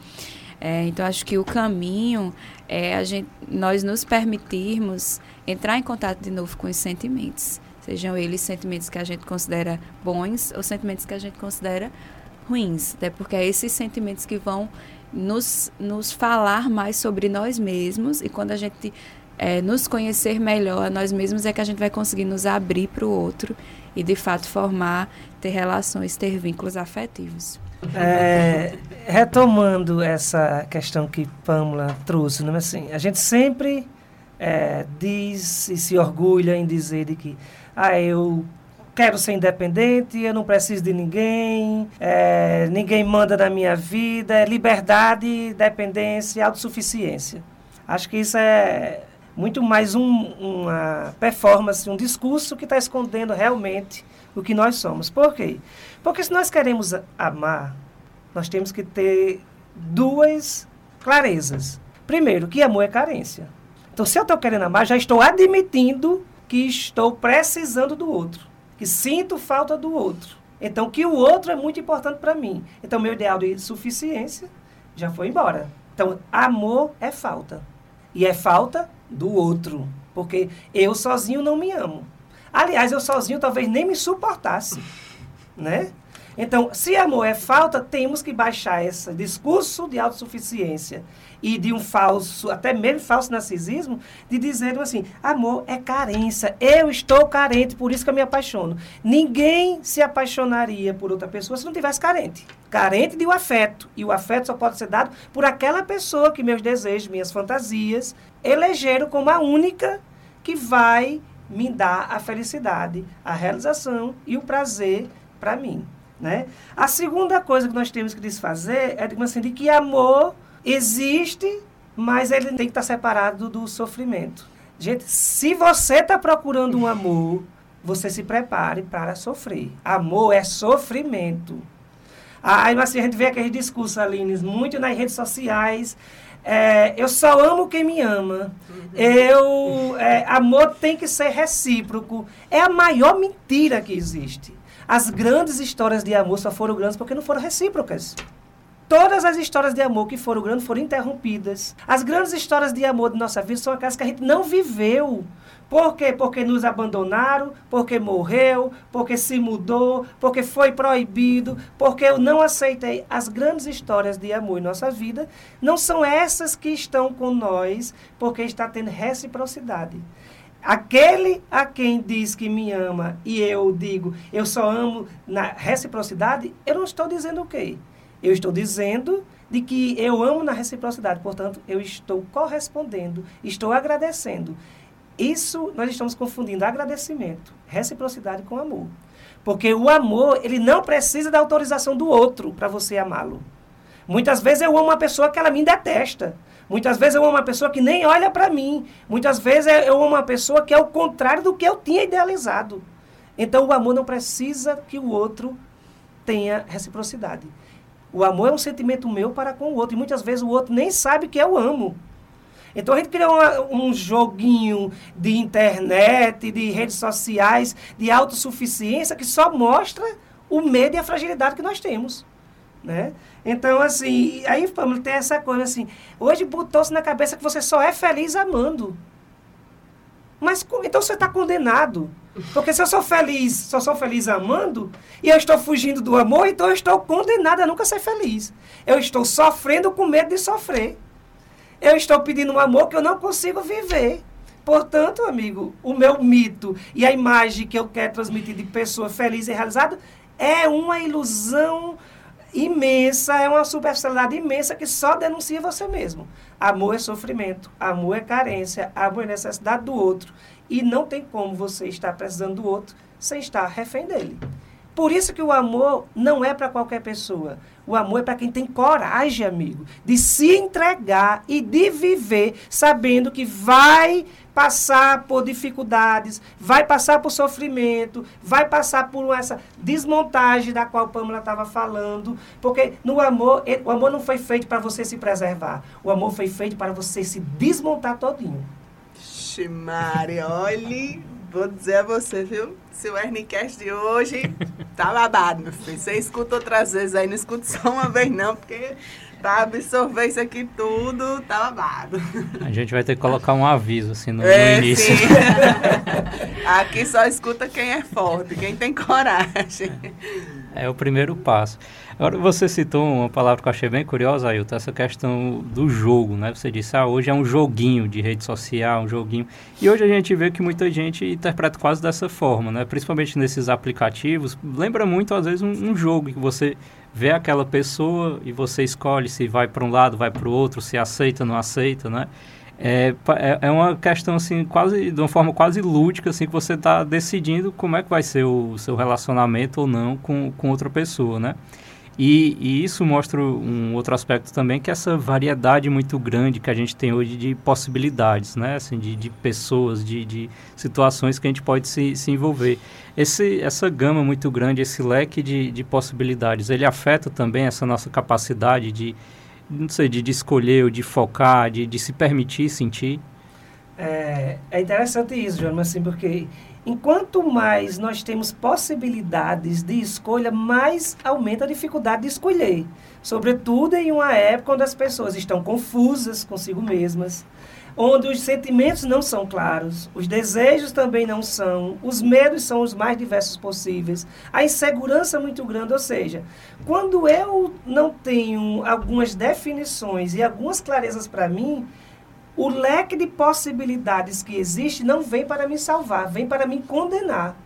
É, então, acho que o caminho é a gente, nós nos permitirmos entrar em contato de novo com os sentimentos. Sejam eles sentimentos que a gente considera bons ou sentimentos que a gente considera ruins. Até porque é esses sentimentos que vão nos, nos falar mais sobre nós mesmos e quando a gente é, nos conhecer melhor a nós mesmos é que a gente vai conseguir nos abrir para o outro e de fato formar, ter relações, ter vínculos afetivos. É, retomando essa questão que Pamela trouxe, né? assim, a gente sempre é, diz e se orgulha em dizer de que ah, eu quero ser independente, eu não preciso de ninguém, é, ninguém manda na minha vida, é liberdade, dependência, autossuficiência. Acho que isso é muito mais um, uma performance, um discurso que está escondendo realmente o que nós somos. Por quê? Porque se nós queremos amar, nós temos que ter duas clarezas. Primeiro, que amor é carência. Então, se eu estou querendo amar, já estou admitindo que estou precisando do outro, que sinto falta do outro. Então, que o outro é muito importante para mim. Então, meu ideal de suficiência já foi embora. Então, amor é falta. E é falta do outro. Porque eu sozinho não me amo. Aliás, eu sozinho talvez nem me suportasse. Né? Então, se amor é falta, temos que baixar esse discurso de autossuficiência e de um falso, até mesmo falso narcisismo, de dizer assim: amor é carência, eu estou carente, por isso que eu me apaixono. Ninguém se apaixonaria por outra pessoa se não tivesse carente. Carente de um afeto. E o afeto só pode ser dado por aquela pessoa que meus desejos, minhas fantasias, elegeram como a única que vai me dar a felicidade, a realização e o prazer para mim. Né? A segunda coisa que nós temos que desfazer é assim, de que amor existe, mas ele tem que estar separado do sofrimento. Gente, se você está procurando um amor, você se prepare para sofrer. Amor é sofrimento. Aí assim, a gente vê aqueles discursos, Aline, muito nas redes sociais. É, eu só amo quem me ama. Eu, é, amor tem que ser recíproco. É a maior mentira que existe. As grandes histórias de amor só foram grandes porque não foram recíprocas. Todas as histórias de amor que foram grandes foram interrompidas. As grandes histórias de amor de nossa vida são aquelas que a gente não viveu. Por quê? Porque nos abandonaram, porque morreu, porque se mudou, porque foi proibido, porque eu não aceitei. As grandes histórias de amor em nossa vida não são essas que estão com nós, porque está tendo reciprocidade. Aquele a quem diz que me ama e eu digo, eu só amo na reciprocidade, eu não estou dizendo o quê? Eu estou dizendo de que eu amo na reciprocidade, portanto, eu estou correspondendo, estou agradecendo. Isso nós estamos confundindo agradecimento, reciprocidade com amor. Porque o amor, ele não precisa da autorização do outro para você amá-lo. Muitas vezes eu amo uma pessoa que ela me detesta. Muitas vezes eu amo uma pessoa que nem olha para mim. Muitas vezes eu amo uma pessoa que é o contrário do que eu tinha idealizado. Então o amor não precisa que o outro tenha reciprocidade. O amor é um sentimento meu para com o outro. E muitas vezes o outro nem sabe que eu amo. Então a gente cria uma, um joguinho de internet, de redes sociais, de autossuficiência que só mostra o medo e a fragilidade que nós temos. Né? Então, assim, aí vamos tem essa coisa assim. Hoje botou-se na cabeça que você só é feliz amando. Mas então você está condenado. Porque se eu sou feliz, só sou feliz amando, e eu estou fugindo do amor, então eu estou condenado a nunca ser feliz. Eu estou sofrendo com medo de sofrer. Eu estou pedindo um amor que eu não consigo viver. Portanto, amigo, o meu mito e a imagem que eu quero transmitir de pessoa feliz e realizada é uma ilusão imensa, é uma superficialidade imensa que só denuncia você mesmo. Amor é sofrimento, amor é carência, amor é necessidade do outro. E não tem como você estar precisando do outro sem estar refém dele. Por isso que o amor não é para qualquer pessoa. O amor é para quem tem coragem, amigo, de se entregar e de viver sabendo que vai passar por dificuldades, vai passar por sofrimento, vai passar por essa desmontagem da qual Pamela estava falando, porque no amor, o amor não foi feito para você se preservar. O amor foi feito para você se desmontar todinho. Mari, olhe, vou dizer a você, viu? Se o Ernicast de hoje tá babado, meu filho. Você escuta outras vezes aí, não escuta só uma vez não, porque Pra absorver isso aqui tudo, tá babado. A gente vai ter que colocar um aviso assim no, É, no início. sim. [laughs] aqui só escuta quem é forte, quem tem coragem. É o primeiro passo. Agora, você citou uma palavra que eu achei bem curiosa, Ailton, essa questão do jogo, né? Você disse, ah, hoje é um joguinho de rede social, um joguinho. E hoje a gente vê que muita gente interpreta quase dessa forma, né? Principalmente nesses aplicativos. Lembra muito, às vezes, um, um jogo que você vê aquela pessoa e você escolhe se vai para um lado, vai para o outro, se aceita, não aceita, né? É, é, é uma questão assim, quase de uma forma quase lúdica, assim, que você está decidindo como é que vai ser o seu relacionamento ou não com, com outra pessoa, né? E, e isso mostra um outro aspecto também, que é essa variedade muito grande que a gente tem hoje de possibilidades, né? Assim, de, de pessoas, de, de situações que a gente pode se, se envolver. Esse, essa gama muito grande, esse leque de, de possibilidades, ele afeta também essa nossa capacidade de, não sei, de, de escolher, ou de focar, de, de se permitir sentir. É, é interessante isso, João, assim, porque enquanto mais nós temos possibilidades de escolha, mais aumenta a dificuldade de escolher. Sobretudo em uma época onde as pessoas estão confusas consigo mesmas, onde os sentimentos não são claros, os desejos também não são, os medos são os mais diversos possíveis, a insegurança é muito grande, ou seja, quando eu não tenho algumas definições e algumas clarezas para mim, o leque de possibilidades que existe não vem para me salvar, vem para me condenar.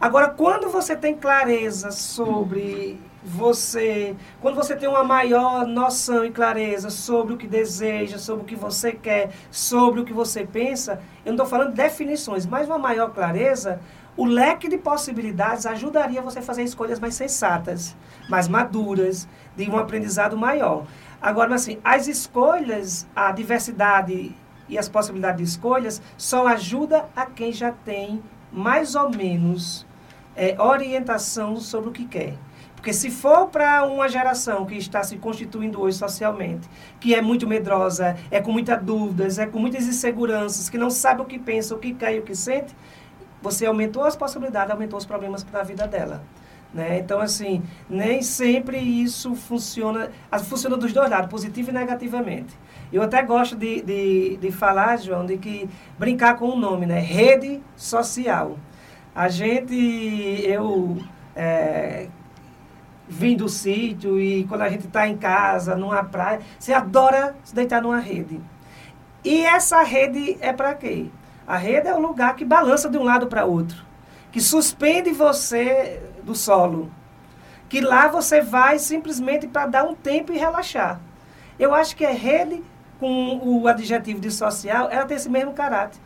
Agora, quando você tem clareza sobre você, quando você tem uma maior noção e clareza sobre o que deseja, sobre o que você quer, sobre o que você pensa, eu não estou falando de definições, mas uma maior clareza, o leque de possibilidades ajudaria você a fazer escolhas mais sensatas, mais maduras, de um aprendizado maior. Agora, assim, as escolhas, a diversidade e as possibilidades de escolhas só ajuda a quem já tem mais ou menos é, orientação sobre o que quer. Porque se for para uma geração que está se constituindo hoje socialmente, que é muito medrosa, é com muitas dúvidas, é com muitas inseguranças, que não sabe o que pensa, o que quer e o que sente, você aumentou as possibilidades, aumentou os problemas para a vida dela. Né? Então, assim, nem sempre isso funciona, ah, funciona dos dois lados, positivo e negativamente. Eu até gosto de, de, de falar, João, de que brincar com o nome, né? Rede social. A gente, eu é, vim do sítio e quando a gente está em casa, numa praia, você adora se deitar numa rede. E essa rede é para quê? A rede é o lugar que balança de um lado para outro, que suspende você do solo, que lá você vai simplesmente para dar um tempo e relaxar. Eu acho que a rede, com o adjetivo de social, ela tem esse mesmo caráter.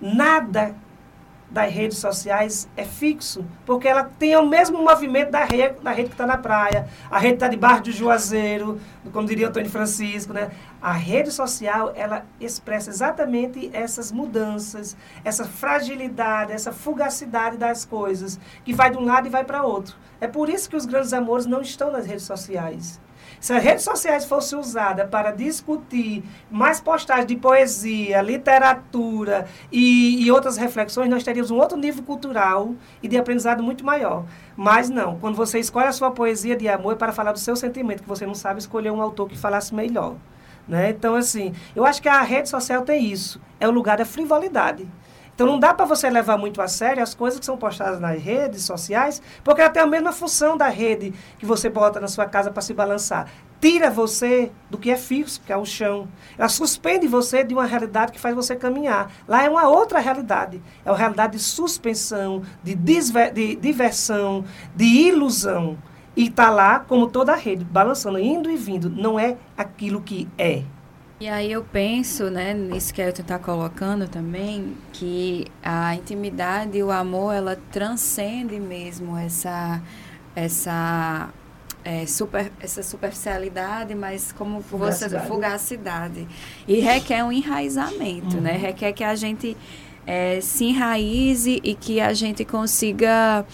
Nada das redes sociais é fixo, porque ela tem o mesmo movimento da rede, da rede que está na praia, a rede está debaixo do juazeiro, como diria Antônio Francisco, né? A rede social, ela expressa exatamente essas mudanças, essa fragilidade, essa fugacidade das coisas, que vai de um lado e vai para outro. É por isso que os grandes amores não estão nas redes sociais. Se as redes sociais fossem usadas para discutir mais postagens de poesia, literatura e, e, outras reflexões, nós teríamos um outro nível cultural e de aprendizado muito maior. Mas não, quando você escolhe a sua poesia de amor é para falar do seu sentimento, que você não sabe escolher um autor que falasse melhor. Né? Então, assim, eu acho que a rede social tem isso. É o lugar da frivolidade. Então não dá para você levar muito a sério as coisas que são postadas nas redes sociais, porque ela tem a mesma função da rede que você bota na sua casa para se balançar. Tira você do que é fixo, que é o chão. Ela suspende você de uma realidade que faz você caminhar. Lá é uma outra realidade. É uma realidade de suspensão, de, de diversão, de ilusão. E está lá, como toda a rede, balançando, indo e vindo. Não é aquilo que é. E aí eu penso, né, nisso que a Elton está colocando também, que a intimidade e o amor, ela transcende mesmo essa, essa, é, super, essa superficialidade, mas como fugacidade. você fugacidade. E requer um enraizamento, né? uhum. né? Requer que a gente é, se enraize e que a gente consiga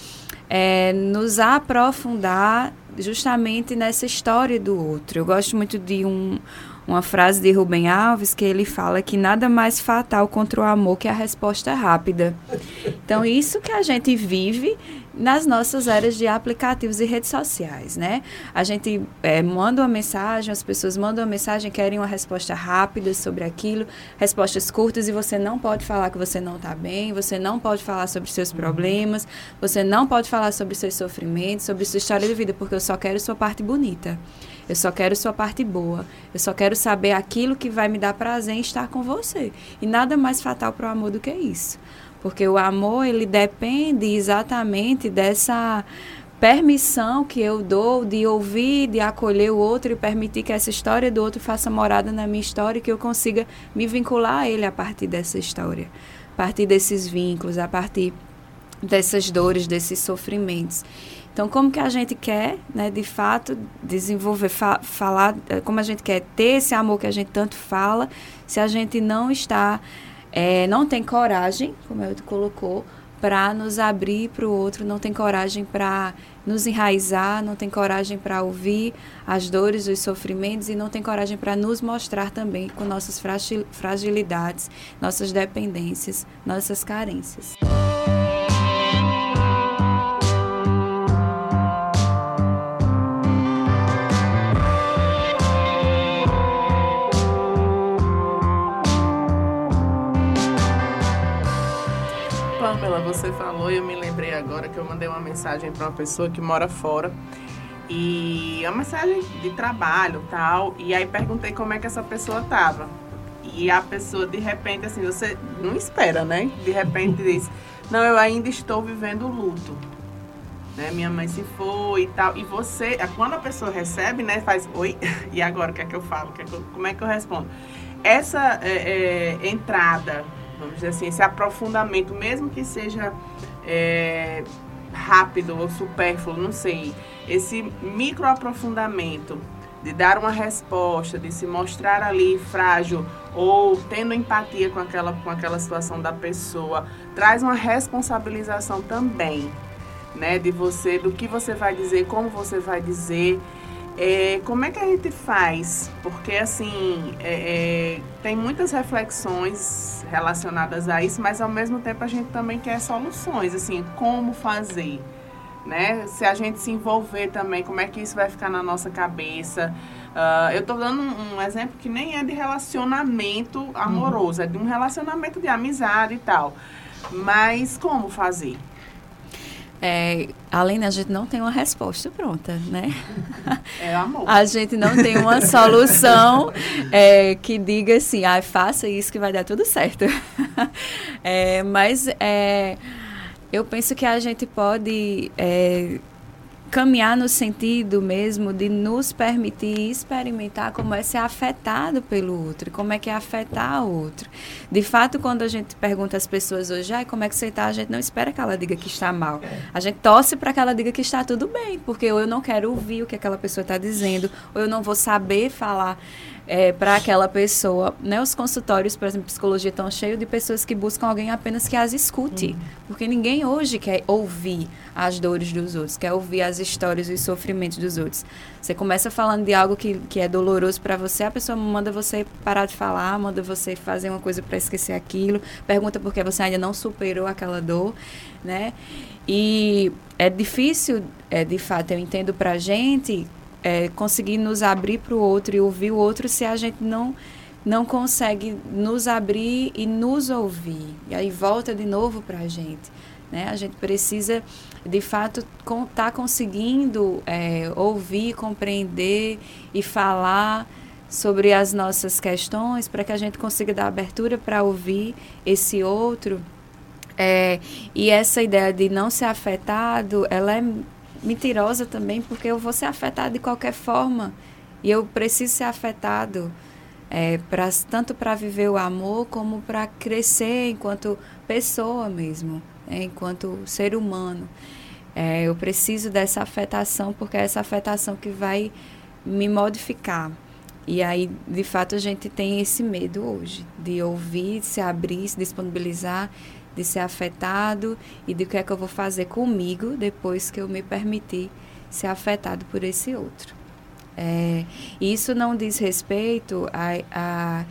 é, nos aprofundar justamente nessa história do outro. Eu gosto muito de um uma frase de Rubem Alves que ele fala que nada mais fatal contra o amor que a resposta rápida. Então, isso que a gente vive nas nossas áreas de aplicativos e redes sociais, né? A gente é, manda uma mensagem, as pessoas mandam uma mensagem, querem uma resposta rápida sobre aquilo, respostas curtas e você não pode falar que você não está bem, você não pode falar sobre seus problemas, você não pode falar sobre seus sofrimentos, sobre sua história de vida, porque eu só quero sua parte bonita. Eu só quero sua parte boa. Eu só quero saber aquilo que vai me dar prazer em estar com você. E nada mais fatal para o amor do que isso. Porque o amor, ele depende exatamente dessa permissão que eu dou de ouvir, de acolher o outro e permitir que essa história do outro faça morada na minha história e que eu consiga me vincular a ele a partir dessa história, a partir desses vínculos, a partir dessas dores, desses sofrimentos. Então, como que a gente quer, né, de fato, desenvolver, fa falar, eh, como a gente quer ter esse amor que a gente tanto fala, se a gente não está é, não tem coragem, como eu colocou, para nos abrir para o outro, não tem coragem para nos enraizar, não tem coragem para ouvir as dores, os sofrimentos e não tem coragem para nos mostrar também com nossas fragilidades, nossas dependências, nossas carências. Você falou e eu me lembrei agora que eu mandei uma mensagem para uma pessoa que mora fora. E é uma mensagem de trabalho tal. E aí perguntei como é que essa pessoa tava. E a pessoa de repente assim você não espera né? De repente diz não eu ainda estou vivendo luto. Né? Minha mãe se foi e tal. E você quando a pessoa recebe né faz oi [laughs] e agora o que é que eu falo? É como é que eu respondo? Essa é, é, entrada vamos dizer assim, esse aprofundamento, mesmo que seja é, rápido ou supérfluo, não sei, esse micro aprofundamento de dar uma resposta, de se mostrar ali frágil ou tendo empatia com aquela, com aquela situação da pessoa, traz uma responsabilização também, né, de você, do que você vai dizer, como você vai dizer é, como é que a gente faz? Porque, assim, é, é, tem muitas reflexões relacionadas a isso, mas ao mesmo tempo a gente também quer soluções, assim, como fazer, né? Se a gente se envolver também, como é que isso vai ficar na nossa cabeça? Uh, eu estou dando um, um, exemplo que nem é de relacionamento amoroso, uhum. é de um relacionamento de amizade e tal. Mas como fazer? É, além da gente não tem uma resposta pronta, né? É amor. A gente não tem uma solução é, que diga assim, ah, faça isso que vai dar tudo certo. [laughs] É, mas é, eu penso que a gente pode é, caminhar no sentido mesmo de nos permitir experimentar como é ser afetado pelo outro, como é que é afetar o outro. De fato, quando a gente pergunta às pessoas hoje, ah, como é que você está, a gente não espera que ela diga que está mal. A gente torce para que ela diga que está tudo bem, porque ou eu não quero ouvir o que aquela pessoa está dizendo, ou eu não vou saber falar é, para aquela pessoa. Né? Os consultórios, por exemplo, psicologia estão cheios de pessoas que buscam alguém apenas que as escute. Uhum. Porque ninguém hoje quer ouvir as dores dos outros, quer ouvir as histórias e os sofrimentos dos outros. Você começa falando de algo que, que é doloroso para você, a pessoa manda você parar de falar, manda você fazer uma coisa para esquecer aquilo, pergunta por que você ainda não superou aquela dor, né? E é difícil, é, de fato, eu entendo para a gente é, conseguir nos abrir para o outro e ouvir o outro se a gente não não consegue nos abrir e nos ouvir. E aí volta de novo para a gente. Né? A gente precisa, de fato, estar tá conseguindo é, ouvir, compreender e falar sobre as nossas questões para que a gente consiga dar abertura para ouvir esse outro. É, e essa ideia de não ser afetado, ela é mentirosa também, porque eu vou ser afetado de qualquer forma. E eu preciso ser afetado é, pra, tanto para viver o amor como para crescer enquanto pessoa mesmo, é, enquanto ser humano. É, eu preciso dessa afetação porque é essa afetação que vai me modificar. E aí, de fato, a gente tem esse medo hoje de ouvir, se abrir, se disponibilizar de ser afetado e de o que é que eu vou fazer comigo depois que eu me permitir ser afetado por esse outro. É, isso não diz respeito a, a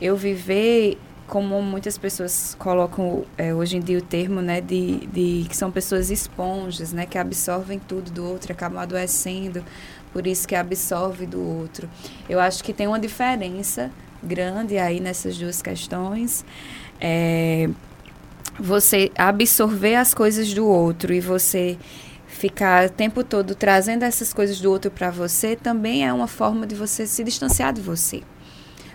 eu viver como muitas pessoas colocam é, hoje em dia o termo, né, de, de que são pessoas esponjas, né, que absorvem tudo do outro, acabam adoecendo, por isso que absorve do outro. Eu acho que tem uma diferença grande aí nessas duas questões. É, você absorver as coisas do outro e você ficar o tempo todo trazendo essas coisas do outro para você também é uma forma de você se distanciar de você.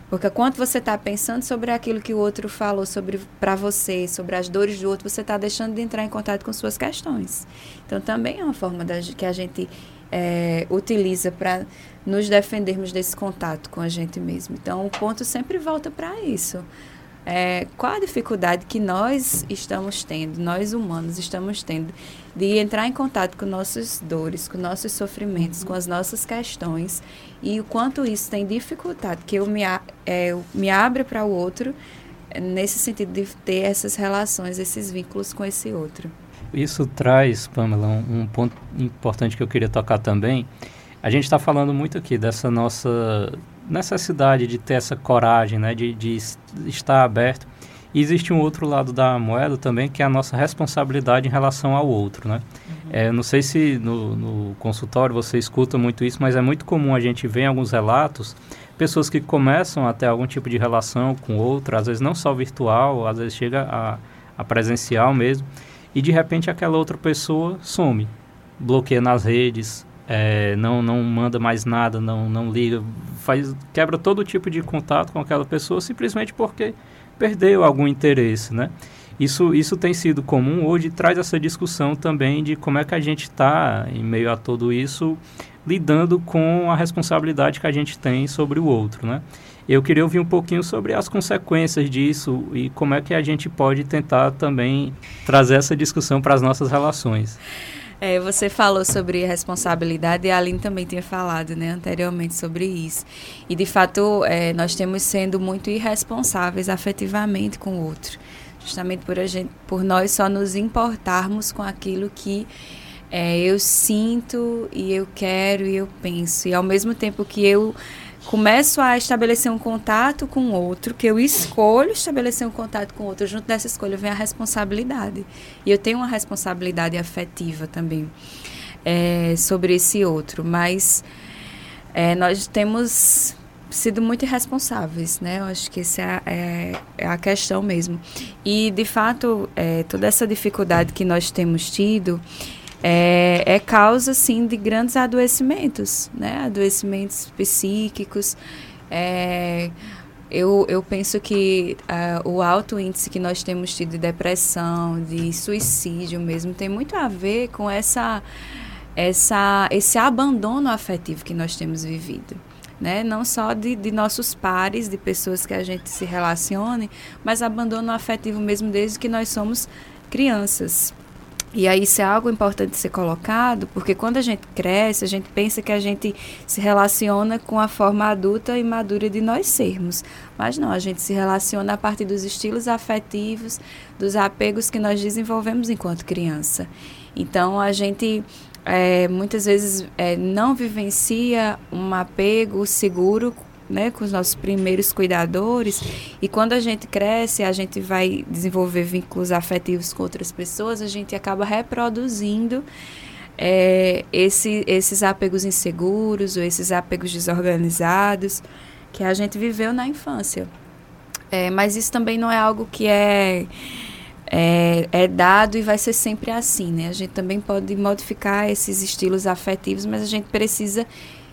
Porque quando você está pensando sobre aquilo que o outro falou sobre para você, sobre as dores do outro, você está deixando de entrar em contato com suas questões. Então também é uma forma da, que a gente é, utiliza para nos defendermos desse contato com a gente mesmo. Então o ponto sempre volta para isso. É, qual a dificuldade que nós estamos tendo, nós humanos estamos tendo, de entrar em contato com nossas dores, com nossos sofrimentos, uhum. com as nossas questões e o quanto isso tem dificultado que eu me, é, eu me abra para o outro nesse sentido de ter essas relações, esses vínculos com esse outro. Isso traz, Pamela, um, um ponto importante que eu queria tocar também. A gente está falando muito aqui dessa nossa necessidade de ter essa coragem, né, de, de estar aberto. E existe um outro lado da moeda também, que é a nossa responsabilidade em relação ao outro, né? Uhum. É, não sei se no, no, consultório você escuta muito isso, mas é muito comum a gente ver em alguns relatos pessoas que começam a ter algum tipo de relação com outro, às vezes não só virtual, às vezes chega a, a presencial mesmo, e de repente aquela outra pessoa some, bloqueia nas redes, é, não, não manda mais nada, não, não liga, faz, quebra todo tipo de contato com aquela pessoa simplesmente porque perdeu algum interesse, né? Isso, isso tem sido comum hoje, traz essa discussão também de como é que a gente está, em meio a tudo isso, lidando com a responsabilidade que a gente tem sobre o outro, né? Eu queria ouvir um pouquinho sobre as consequências disso e como é que a gente pode tentar também trazer essa discussão para as nossas relações. É, você falou sobre responsabilidade e a Aline também tinha falado né, anteriormente sobre isso. E, de fato, é, nós temos sendo muito irresponsáveis afetivamente com o outro. Justamente por, a gente, por nós só nos importarmos com aquilo que é, eu sinto e eu quero e eu penso. E, ao mesmo tempo que eu começo a estabelecer um contato com outro, que eu escolho estabelecer um contato com outro, junto dessa escolha vem a responsabilidade. E eu tenho uma responsabilidade afetiva também é, sobre esse outro, mas é, nós temos sido muito irresponsáveis, né? Eu acho que essa é, é, é a questão mesmo. E, de fato, é, toda essa dificuldade que nós temos tido é, é causa, sim, de grandes adoecimentos, né? Adoecimentos psíquicos. É, eu, eu penso que uh, o alto índice que nós temos tido de depressão, de suicídio mesmo, tem muito a ver com essa, essa, esse abandono afetivo que nós temos vivido. Né? Não só de, de nossos pares, de pessoas que a gente se relacione, mas abandono afetivo mesmo desde que nós somos crianças. E aí isso é algo importante ser colocado, porque quando a gente cresce, a gente pensa que a gente se relaciona com a forma adulta e madura de nós sermos. Mas não, a gente se relaciona a partir dos estilos afetivos, dos apegos que nós desenvolvemos enquanto criança. Então a gente é, muitas vezes é, não vivencia um apego seguro né, com os nossos primeiros cuidadores. E quando a gente cresce, a gente vai desenvolver vínculos afetivos com outras pessoas, a gente acaba reproduzindo é, esse, esses apegos inseguros ou esses apegos desorganizados que a gente viveu na infância. É, mas isso também não é algo que é, é, é, dado e vai ser sempre assim, né? A gente também pode modificar esses estilos afetivos, mas a gente precisa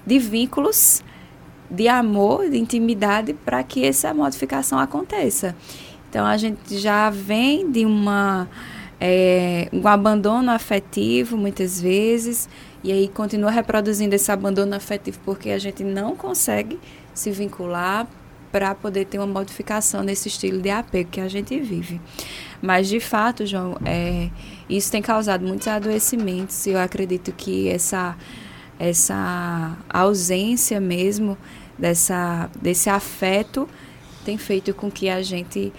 de vínculos de amor, de intimidade, para que essa modificação aconteça. Então, a gente já vem de uma, é, um abandono afetivo, muitas vezes, e aí continua reproduzindo esse abandono afetivo porque a gente não consegue se vincular para poder ter uma modificação nesse estilo de apego que a gente vive. Mas, de fato, João, é, isso tem causado muitos adoecimentos e eu acredito que essa, essa ausência mesmo dessa, desse afeto tem feito com que a gente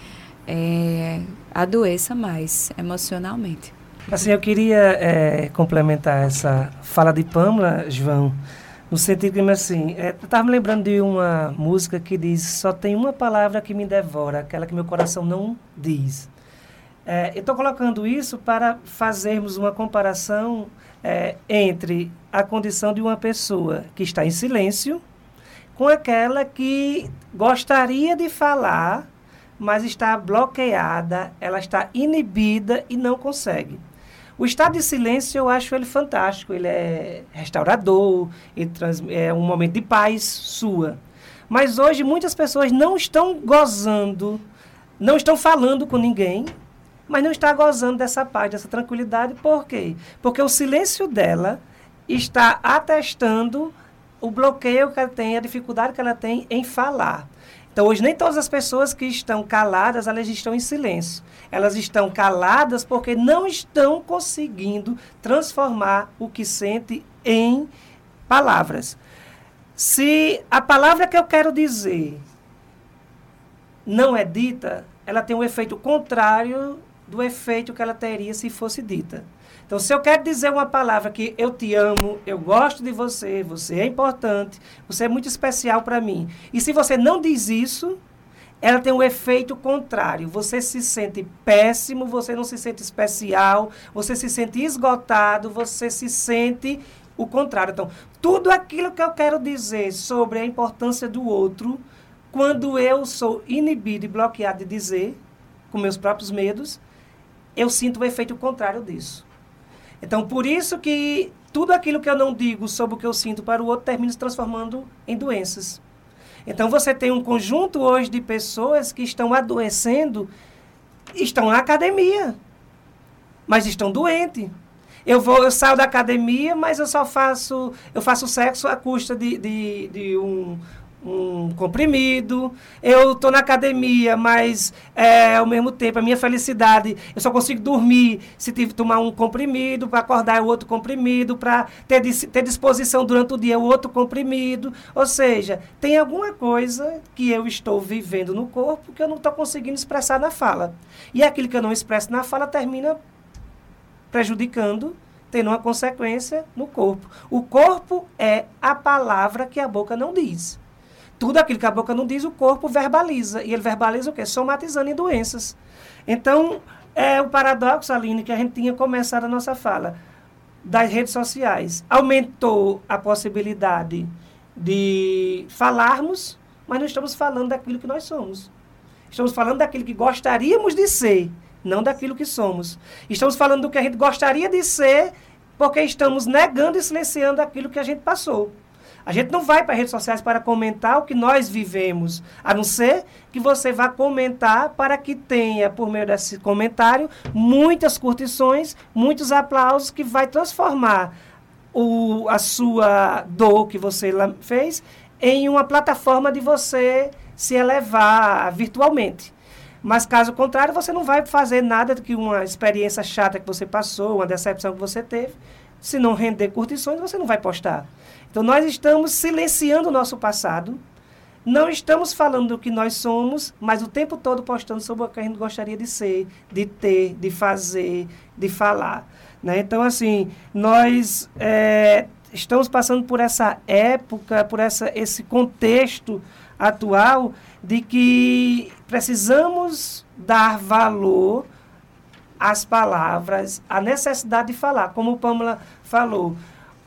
é, adoeça mais emocionalmente. Assim, eu queria é, complementar essa fala de Pamela, João, No sentido que, assim, é, eu estava me lembrando de uma música que diz: Só tem uma palavra que me devora, aquela que meu coração não diz. É, eu estou colocando isso para fazermos uma comparação é, entre a condição de uma pessoa que está em silêncio com aquela que gostaria de falar, mas está bloqueada, ela está inibida e não consegue. O estado de silêncio eu acho ele fantástico, ele é restaurador, ele trans, é um momento de paz sua. Mas hoje muitas pessoas não estão gozando, não estão falando com ninguém, mas não está gozando dessa paz, dessa tranquilidade. Por quê? Porque o silêncio dela está atestando o bloqueio que ela tem, a dificuldade que ela tem em falar. Então, hoje, nem todas as pessoas que estão caladas, elas estão em silêncio. Elas estão caladas porque não estão conseguindo transformar o que sente em palavras. Se a palavra que eu quero dizer não é dita, ela tem um efeito contrário do efeito que ela teria se fosse dita. Então, se eu quero dizer uma palavra que eu te amo, eu gosto de você, você é importante, você é muito especial para mim. E se você não diz isso, ela tem um efeito contrário. Você se sente péssimo, você não se sente especial, você se sente esgotado, você se sente o contrário. Então, tudo aquilo que eu quero dizer sobre a importância do outro, quando eu sou inibido e bloqueado de dizer, com meus próprios medos, eu sinto o efeito contrário disso. Então, por isso que tudo aquilo que eu não digo sobre o que eu sinto para o outro termina se transformando em doenças. Então, você tem um conjunto hoje de pessoas que estão adoecendo, estão na academia, mas estão doentes. Eu vou, eu saio da academia, mas eu só faço, eu faço sexo à custa de, de, de um, um comprimido. Eu estou na academia, mas é, ao mesmo tempo, a minha felicidade, eu só consigo dormir se tive, tomar um comprimido, para acordar é outro comprimido, para ter, ter disposição durante o dia é outro comprimido. Ou seja, tem alguma coisa que eu estou vivendo no corpo que eu não estou conseguindo expressar na fala. E aquilo que eu não expresso na fala termina prejudicando tendo uma consequência no corpo. O corpo é a palavra que a boca não diz. Tudo aquilo que a boca não diz, o corpo verbaliza. E ele verbaliza o quê? Somatizando em doenças. Então, é o paradoxo, Aline, que a gente tinha começado a nossa fala das redes sociais. Aumentou a possibilidade de falarmos, mas não estamos falando daquilo que nós somos. Estamos falando daquilo que gostaríamos de ser, não daquilo que somos. Estamos falando do que a gente gostaria de ser, porque estamos negando e silenciando aquilo que a gente passou. A gente não vai para redes sociais para comentar o que nós vivemos, a não ser que você vá comentar para que tenha, por meio desse comentário, muitas curtições, muitos aplausos que vai transformar o, a sua dor que você fez em uma plataforma de você se elevar virtualmente. Mas caso contrário, você não vai fazer nada que uma experiência chata que você passou, uma decepção que você teve. Se não render curtições, você não vai postar. Então, nós estamos silenciando o nosso passado, não estamos falando do que nós somos, mas o tempo todo postando sobre o que a gente gostaria de ser, de ter, de fazer, de falar. Né? Então, assim, nós é, estamos passando por essa época, por essa, esse contexto atual de que precisamos dar valor às palavras, à necessidade de falar. Como Pamela falou,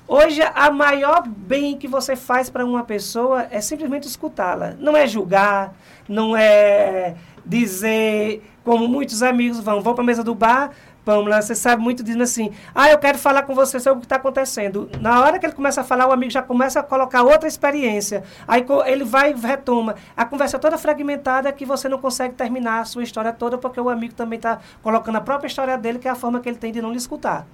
Hoje, a maior bem que você faz para uma pessoa é simplesmente escutá-la. Não é julgar, não é dizer, como muitos amigos vão, vão para a mesa do bar, Pamela, você sabe muito dizendo assim, ah, eu quero falar com você sobre o que está acontecendo. Na hora que ele começa a falar, o amigo já começa a colocar outra experiência. Aí ele vai e retoma. A conversa é toda fragmentada que você não consegue terminar a sua história toda, porque o amigo também está colocando a própria história dele, que é a forma que ele tem de não lhe escutar.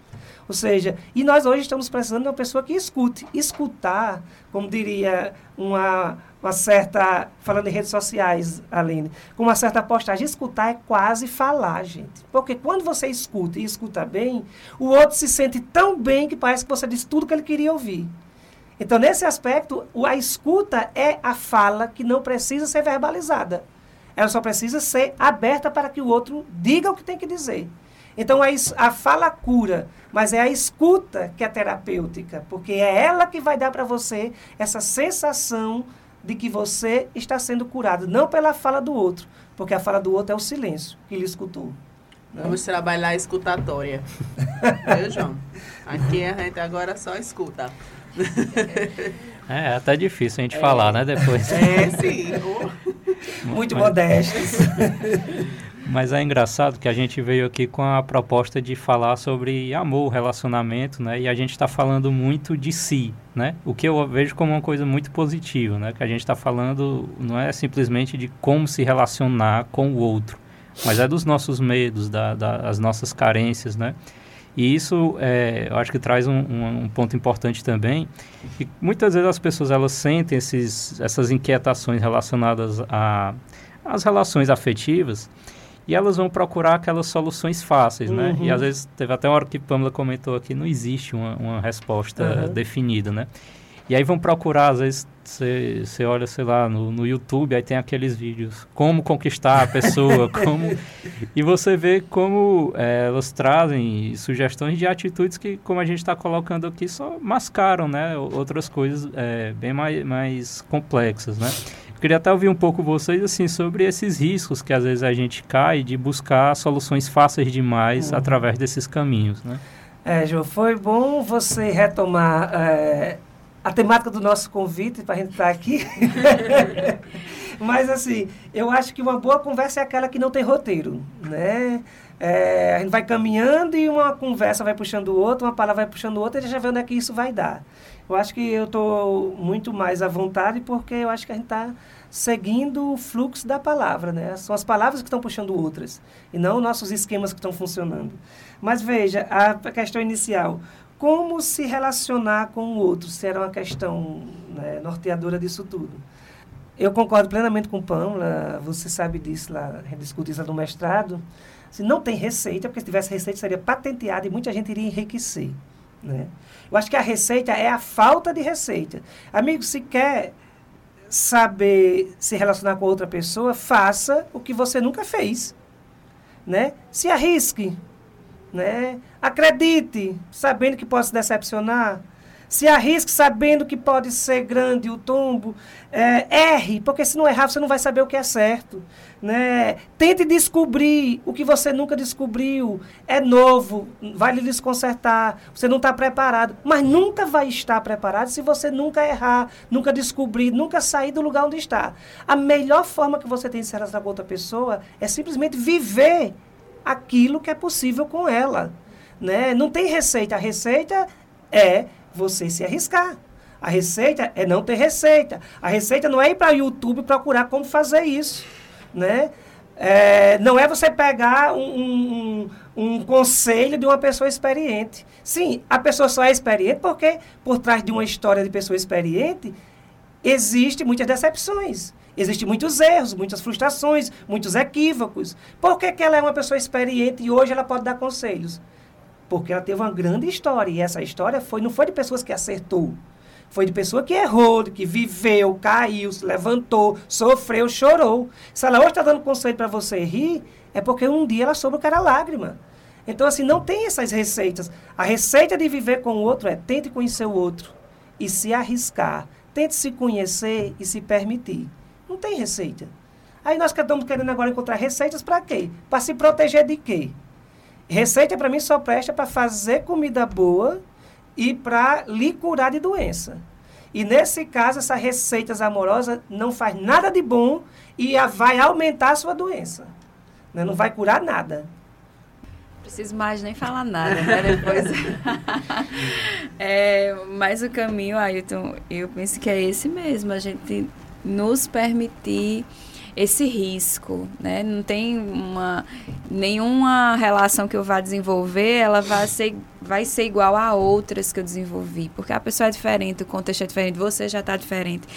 Ou seja, e nós hoje estamos precisando de uma pessoa que escute. Escutar, como diria uma, uma certa, falando em redes sociais, Aline, com uma certa postagem, escutar é quase falar, gente. Porque quando você escuta e escuta bem, o outro se sente tão bem que parece que você disse tudo que ele queria ouvir. Então, nesse aspecto, a escuta é a fala que não precisa ser verbalizada. Ela só precisa ser aberta para que o outro diga o que tem que dizer. Então a, a fala cura, mas é a escuta que é terapêutica, porque é ela que vai dar para você essa sensação de que você está sendo curado, não pela fala do outro, porque a fala do outro é o silêncio que ele escutou. Né? Vamos trabalhar a escutatória. [laughs] Viu, João? Aqui a gente agora só escuta. É, até difícil a gente é. falar, né, depois. É, sim. Muito Mas... modestos. [laughs] Mas é engraçado que a gente veio aqui com a proposta de falar sobre amor, relacionamento, né? E a gente está falando muito de si, né? O que eu vejo como uma coisa muito positiva, né? Que a gente está falando não é simplesmente de como se relacionar com o outro, mas é dos nossos medos, da, das nossas carências, né? E isso, é, eu acho que traz um, um, um, ponto importante também, que muitas vezes as pessoas elas sentem esses, essas inquietações relacionadas às relações afetivas e elas vão procurar aquelas soluções fáceis, uhum. né? E uhum. às vezes, teve até uma hora que Pamela comentou aqui, não existe uma, uma resposta uhum. definida, né? E aí vão procurar, às vezes, você olha, sei lá, no, no YouTube, aí tem aqueles vídeos, como conquistar a pessoa, [laughs] como... E você vê como é, elas trazem sugestões de atitudes que, como a gente está colocando aqui, só mascaram, né? Outras coisas é, bem mais, mais complexas, né? Eu queria até ouvir um pouco vocês, assim, sobre esses riscos que às vezes a gente cai de buscar soluções fáceis demais uhum. através desses caminhos, né? É, João, foi bom você retomar... É a temática do nosso convite para a gente estar tá aqui. [laughs] Mas, assim, eu acho que uma boa conversa é aquela que não tem roteiro, né? É, a gente vai caminhando e uma conversa vai puxando o outro, uma palavra vai puxando o outro e a gente já vê onde é que isso vai dar. Eu acho que eu estou muito mais à vontade porque eu acho que a gente está seguindo o fluxo da palavra, né? São as palavras que estão puxando outras e não nossos esquemas que estão funcionando. Mas veja, a questão inicial como se relacionar com o outro será uma questão né, norteadora disso tudo. Eu concordo plenamente com Pamela, você sabe disso lá, discute isso no mestrado. Se não tem receita, porque se tivesse receita seria patenteada e muita gente iria enriquecer. Né? Eu acho que a receita é a falta de receita. Amigo, se quer saber se relacionar com outra pessoa, faça o que você nunca fez. Né? Se arrisque. Né? Acredite, sabendo que pode se decepcionar. Se arrisque sabendo que pode ser grande o tombo. É, erre, porque se não errar, você não vai saber o que é certo. Né? Tente descobrir o que você nunca descobriu. É novo, vai lhe desconcertar. Você não está preparado. Mas nunca vai estar preparado se você nunca errar, nunca descobrir, nunca sair do lugar onde está. A melhor forma que você tem de se relacionar com outra pessoa é simplesmente viver aquilo que é possível com ela. Né? Não tem receita. A receita é você se arriscar. A receita é não ter receita. A receita não é ir para o YouTube procurar como fazer isso. Né? É, não é você pegar um, um, um, conselho de uma pessoa experiente. Sim, a pessoa só é experiente porque por trás de uma história de pessoa experiente existe muitas decepções. Existem muitos erros, muitas frustrações, muitos equívocos. Por que, que ela é uma pessoa experiente e hoje ela pode dar conselhos? Porque ela teve uma grande história. E essa história foi, não foi de pessoas que acertou. Foi de pessoa que errou, que viveu, caiu, se levantou, sofreu, chorou. Se ela hoje está dando conselho para você rir, é porque um dia ela soube que era lágrima. Então, assim, não tem essas receitas. A receita de viver com o outro é tente conhecer o outro e se arriscar. Tente se conhecer e se permitir. Não tem receita. Aí nós estamos querendo agora encontrar receitas para quê? Para se proteger de quê? Receita para mim só presta para fazer comida boa e para lhe curar de doença. E nesse caso, essas receitas amorosas não faz nada de bom e vai aumentar a sua doença. Né? Não vai curar nada. Preciso mais nem falar nada, né? Depois. [laughs] é, mas o caminho, Ailton, eu penso que é esse mesmo. A gente nos permitir esse risco, né? Não tem uma nenhuma relação que eu vá desenvolver, ela vai ser vai ser igual a outras que eu desenvolvi, porque a pessoa é diferente, o contexto é diferente, você já está diferente.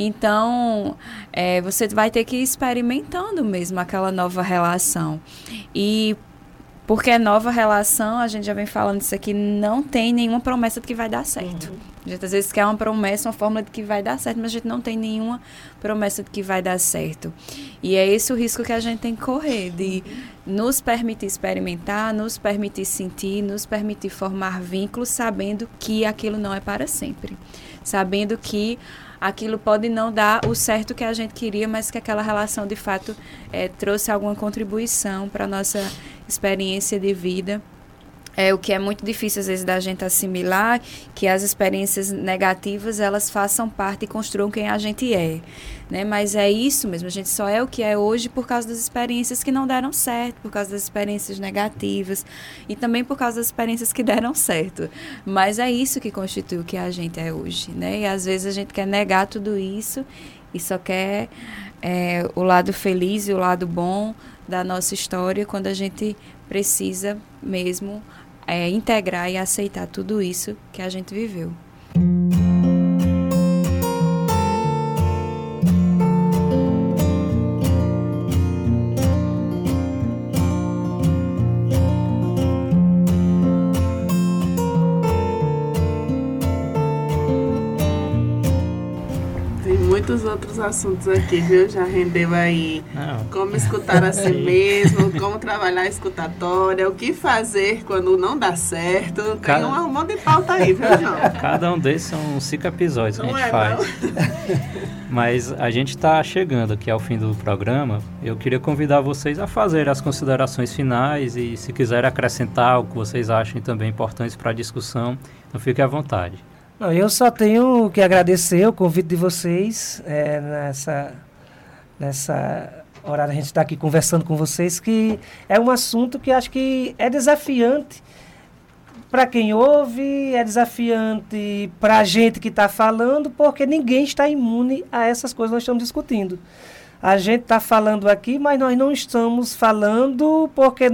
Então, é, você vai ter que ir experimentando mesmo aquela nova relação. E porque é nova relação, a gente já vem falando isso aqui, não tem nenhuma promessa de que vai dar certo. Uhum. A gente às vezes quer uma promessa, uma fórmula de que vai dar certo, mas a gente não tem nenhuma promessa de que vai dar certo. E é esse o risco que a gente tem que correr, de nos permitir experimentar, nos permitir sentir, nos permitir formar vínculos, sabendo que aquilo não é para sempre. Sabendo que aquilo pode não dar o certo que a gente queria, mas que aquela relação de fato é, trouxe alguma contribuição para a nossa experiência de vida. É, o que é muito difícil às vezes da gente assimilar que as experiências negativas elas façam parte e construam quem a gente é, né? Mas é isso mesmo, a gente só é o que é hoje por causa das experiências que não deram certo, por causa das experiências negativas e também por causa das experiências que deram certo. Mas é isso que constitui o que a gente é hoje, né? E às vezes a gente quer negar tudo isso e só quer é, o lado feliz e o lado bom da nossa história quando a gente precisa mesmo é, integrar e aceitar tudo isso que a gente viveu. Outros assuntos aqui, viu? Já rendeu aí Não. como escutar a si [laughs] mesmo, como trabalhar a escutatória, o que fazer quando não dá certo. Cada... Tem um monte de pauta aí, viu, João? [laughs] Cada um desses são cinco episódios não que a gente é, faz. [laughs] Mas a gente está chegando aqui ao fim do programa. Eu queria convidar vocês a fazer as considerações finais e se quiserem acrescentar o que vocês achem também importantes para a discussão, então fique à vontade. Não, eu só tenho que agradecer o convite de vocês é, nessa, nessa hora a gente está aqui conversando com vocês, que é um assunto que acho que é desafiante para quem ouve, é desafiante para a gente que está falando, porque ninguém está imune a essas coisas que nós estamos discutindo. A gente está falando aqui, mas nós não estamos falando porque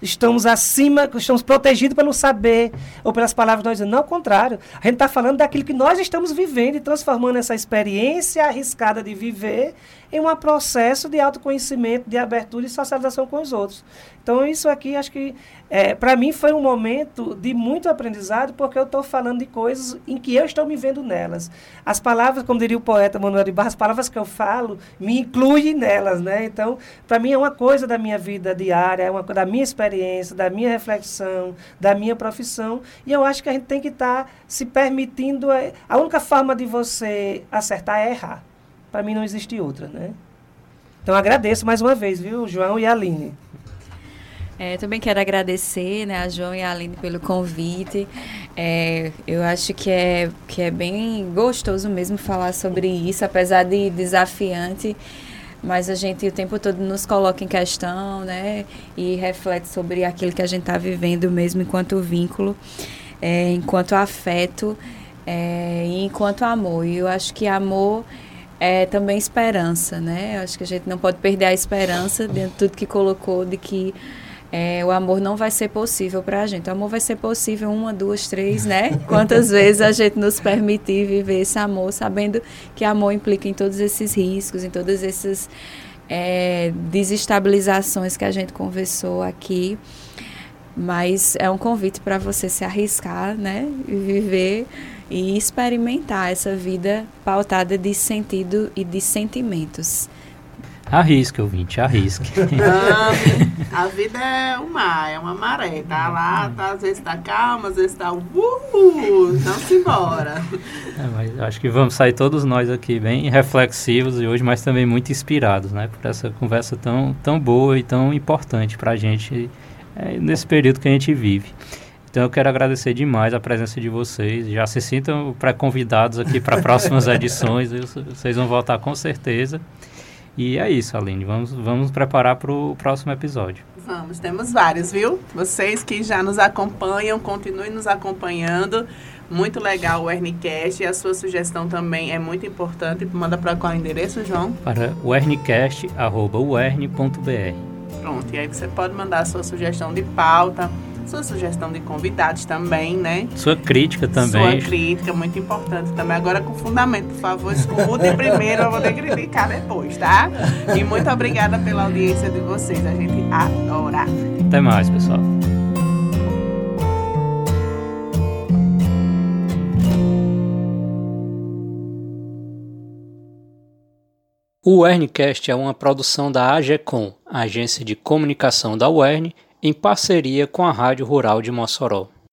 estamos acima, estamos protegidos pelo saber ou pelas palavras nós. Não, ao contrário. A gente está falando daquilo que nós estamos vivendo e transformando essa experiência arriscada de viver em um processo de autoconhecimento, de abertura e socialização com os outros. Então, isso aqui, acho que, é, para mim, foi um momento de muito aprendizado, porque eu estou falando de coisas em que eu estou me vendo nelas. As palavras, como diria o poeta Manuel de Barra, as palavras que eu falo me incluem nelas, né? Então, para mim, é uma coisa da minha vida diária, é uma coisa da minha experiência, da minha reflexão, da minha profissão, e eu acho que a gente tem que estar tá se permitindo. É, a única forma de você acertar é errar. Para mim, não existe outra, né? Então, agradeço mais uma vez, viu, João e Aline. É, também quero agradecer né, a João e a Aline pelo convite. É, eu acho que é, que é bem gostoso mesmo falar sobre isso, apesar de desafiante, mas a gente o tempo todo nos coloca em questão né, e reflete sobre aquilo que a gente está vivendo mesmo enquanto vínculo, é, enquanto afeto é, e enquanto amor. E eu acho que amor é também esperança, né? Eu acho que a gente não pode perder a esperança dentro de tudo que colocou de que é, o amor não vai ser possível para a gente. O amor vai ser possível uma, duas, três, né? [laughs] Quantas vezes a gente nos permitir viver esse amor, sabendo que amor implica em todos esses riscos, em todas essas é, desestabilizações que a gente conversou aqui. Mas é um convite para você se arriscar, né? E viver e experimentar essa vida pautada de sentido e de sentimentos. Arrisque, ouvinte, arrisque. a vida é um mar, é uma maré. Tá lá, tá, às vezes tá calma, às vezes tá uhul, não se embora. É, mas acho que vamos sair todos nós aqui bem reflexivos e hoje, mas também muito inspirados, né? Por essa conversa tão, tão boa e tão importante para a gente é, nesse período que a gente vive. Então eu quero agradecer demais a presença de vocês. Já se sintam pré-convidados aqui para próximas [laughs] edições. Vocês vão voltar com certeza. E é isso, Aline. Vamos, vamos preparar para o próximo episódio. Vamos, temos vários, viu? Vocês que já nos acompanham, continuem nos acompanhando. Muito legal o Ernicast e a sua sugestão também é muito importante. Manda para qual endereço, João? Para o ernicast.ern.br. Pronto, e aí você pode mandar a sua sugestão de pauta sua sugestão de convidados também, né? Sua crítica também. Sua crítica, muito importante também. Agora com fundamento, por favor, escutem [laughs] primeiro, eu vou ter criticar depois, tá? E muito obrigada pela audiência de vocês, a gente adora. Até mais, pessoal. O Werncast é uma produção da AGECOM, Agência de Comunicação da Wern, em parceria com a Rádio Rural de Mossoró.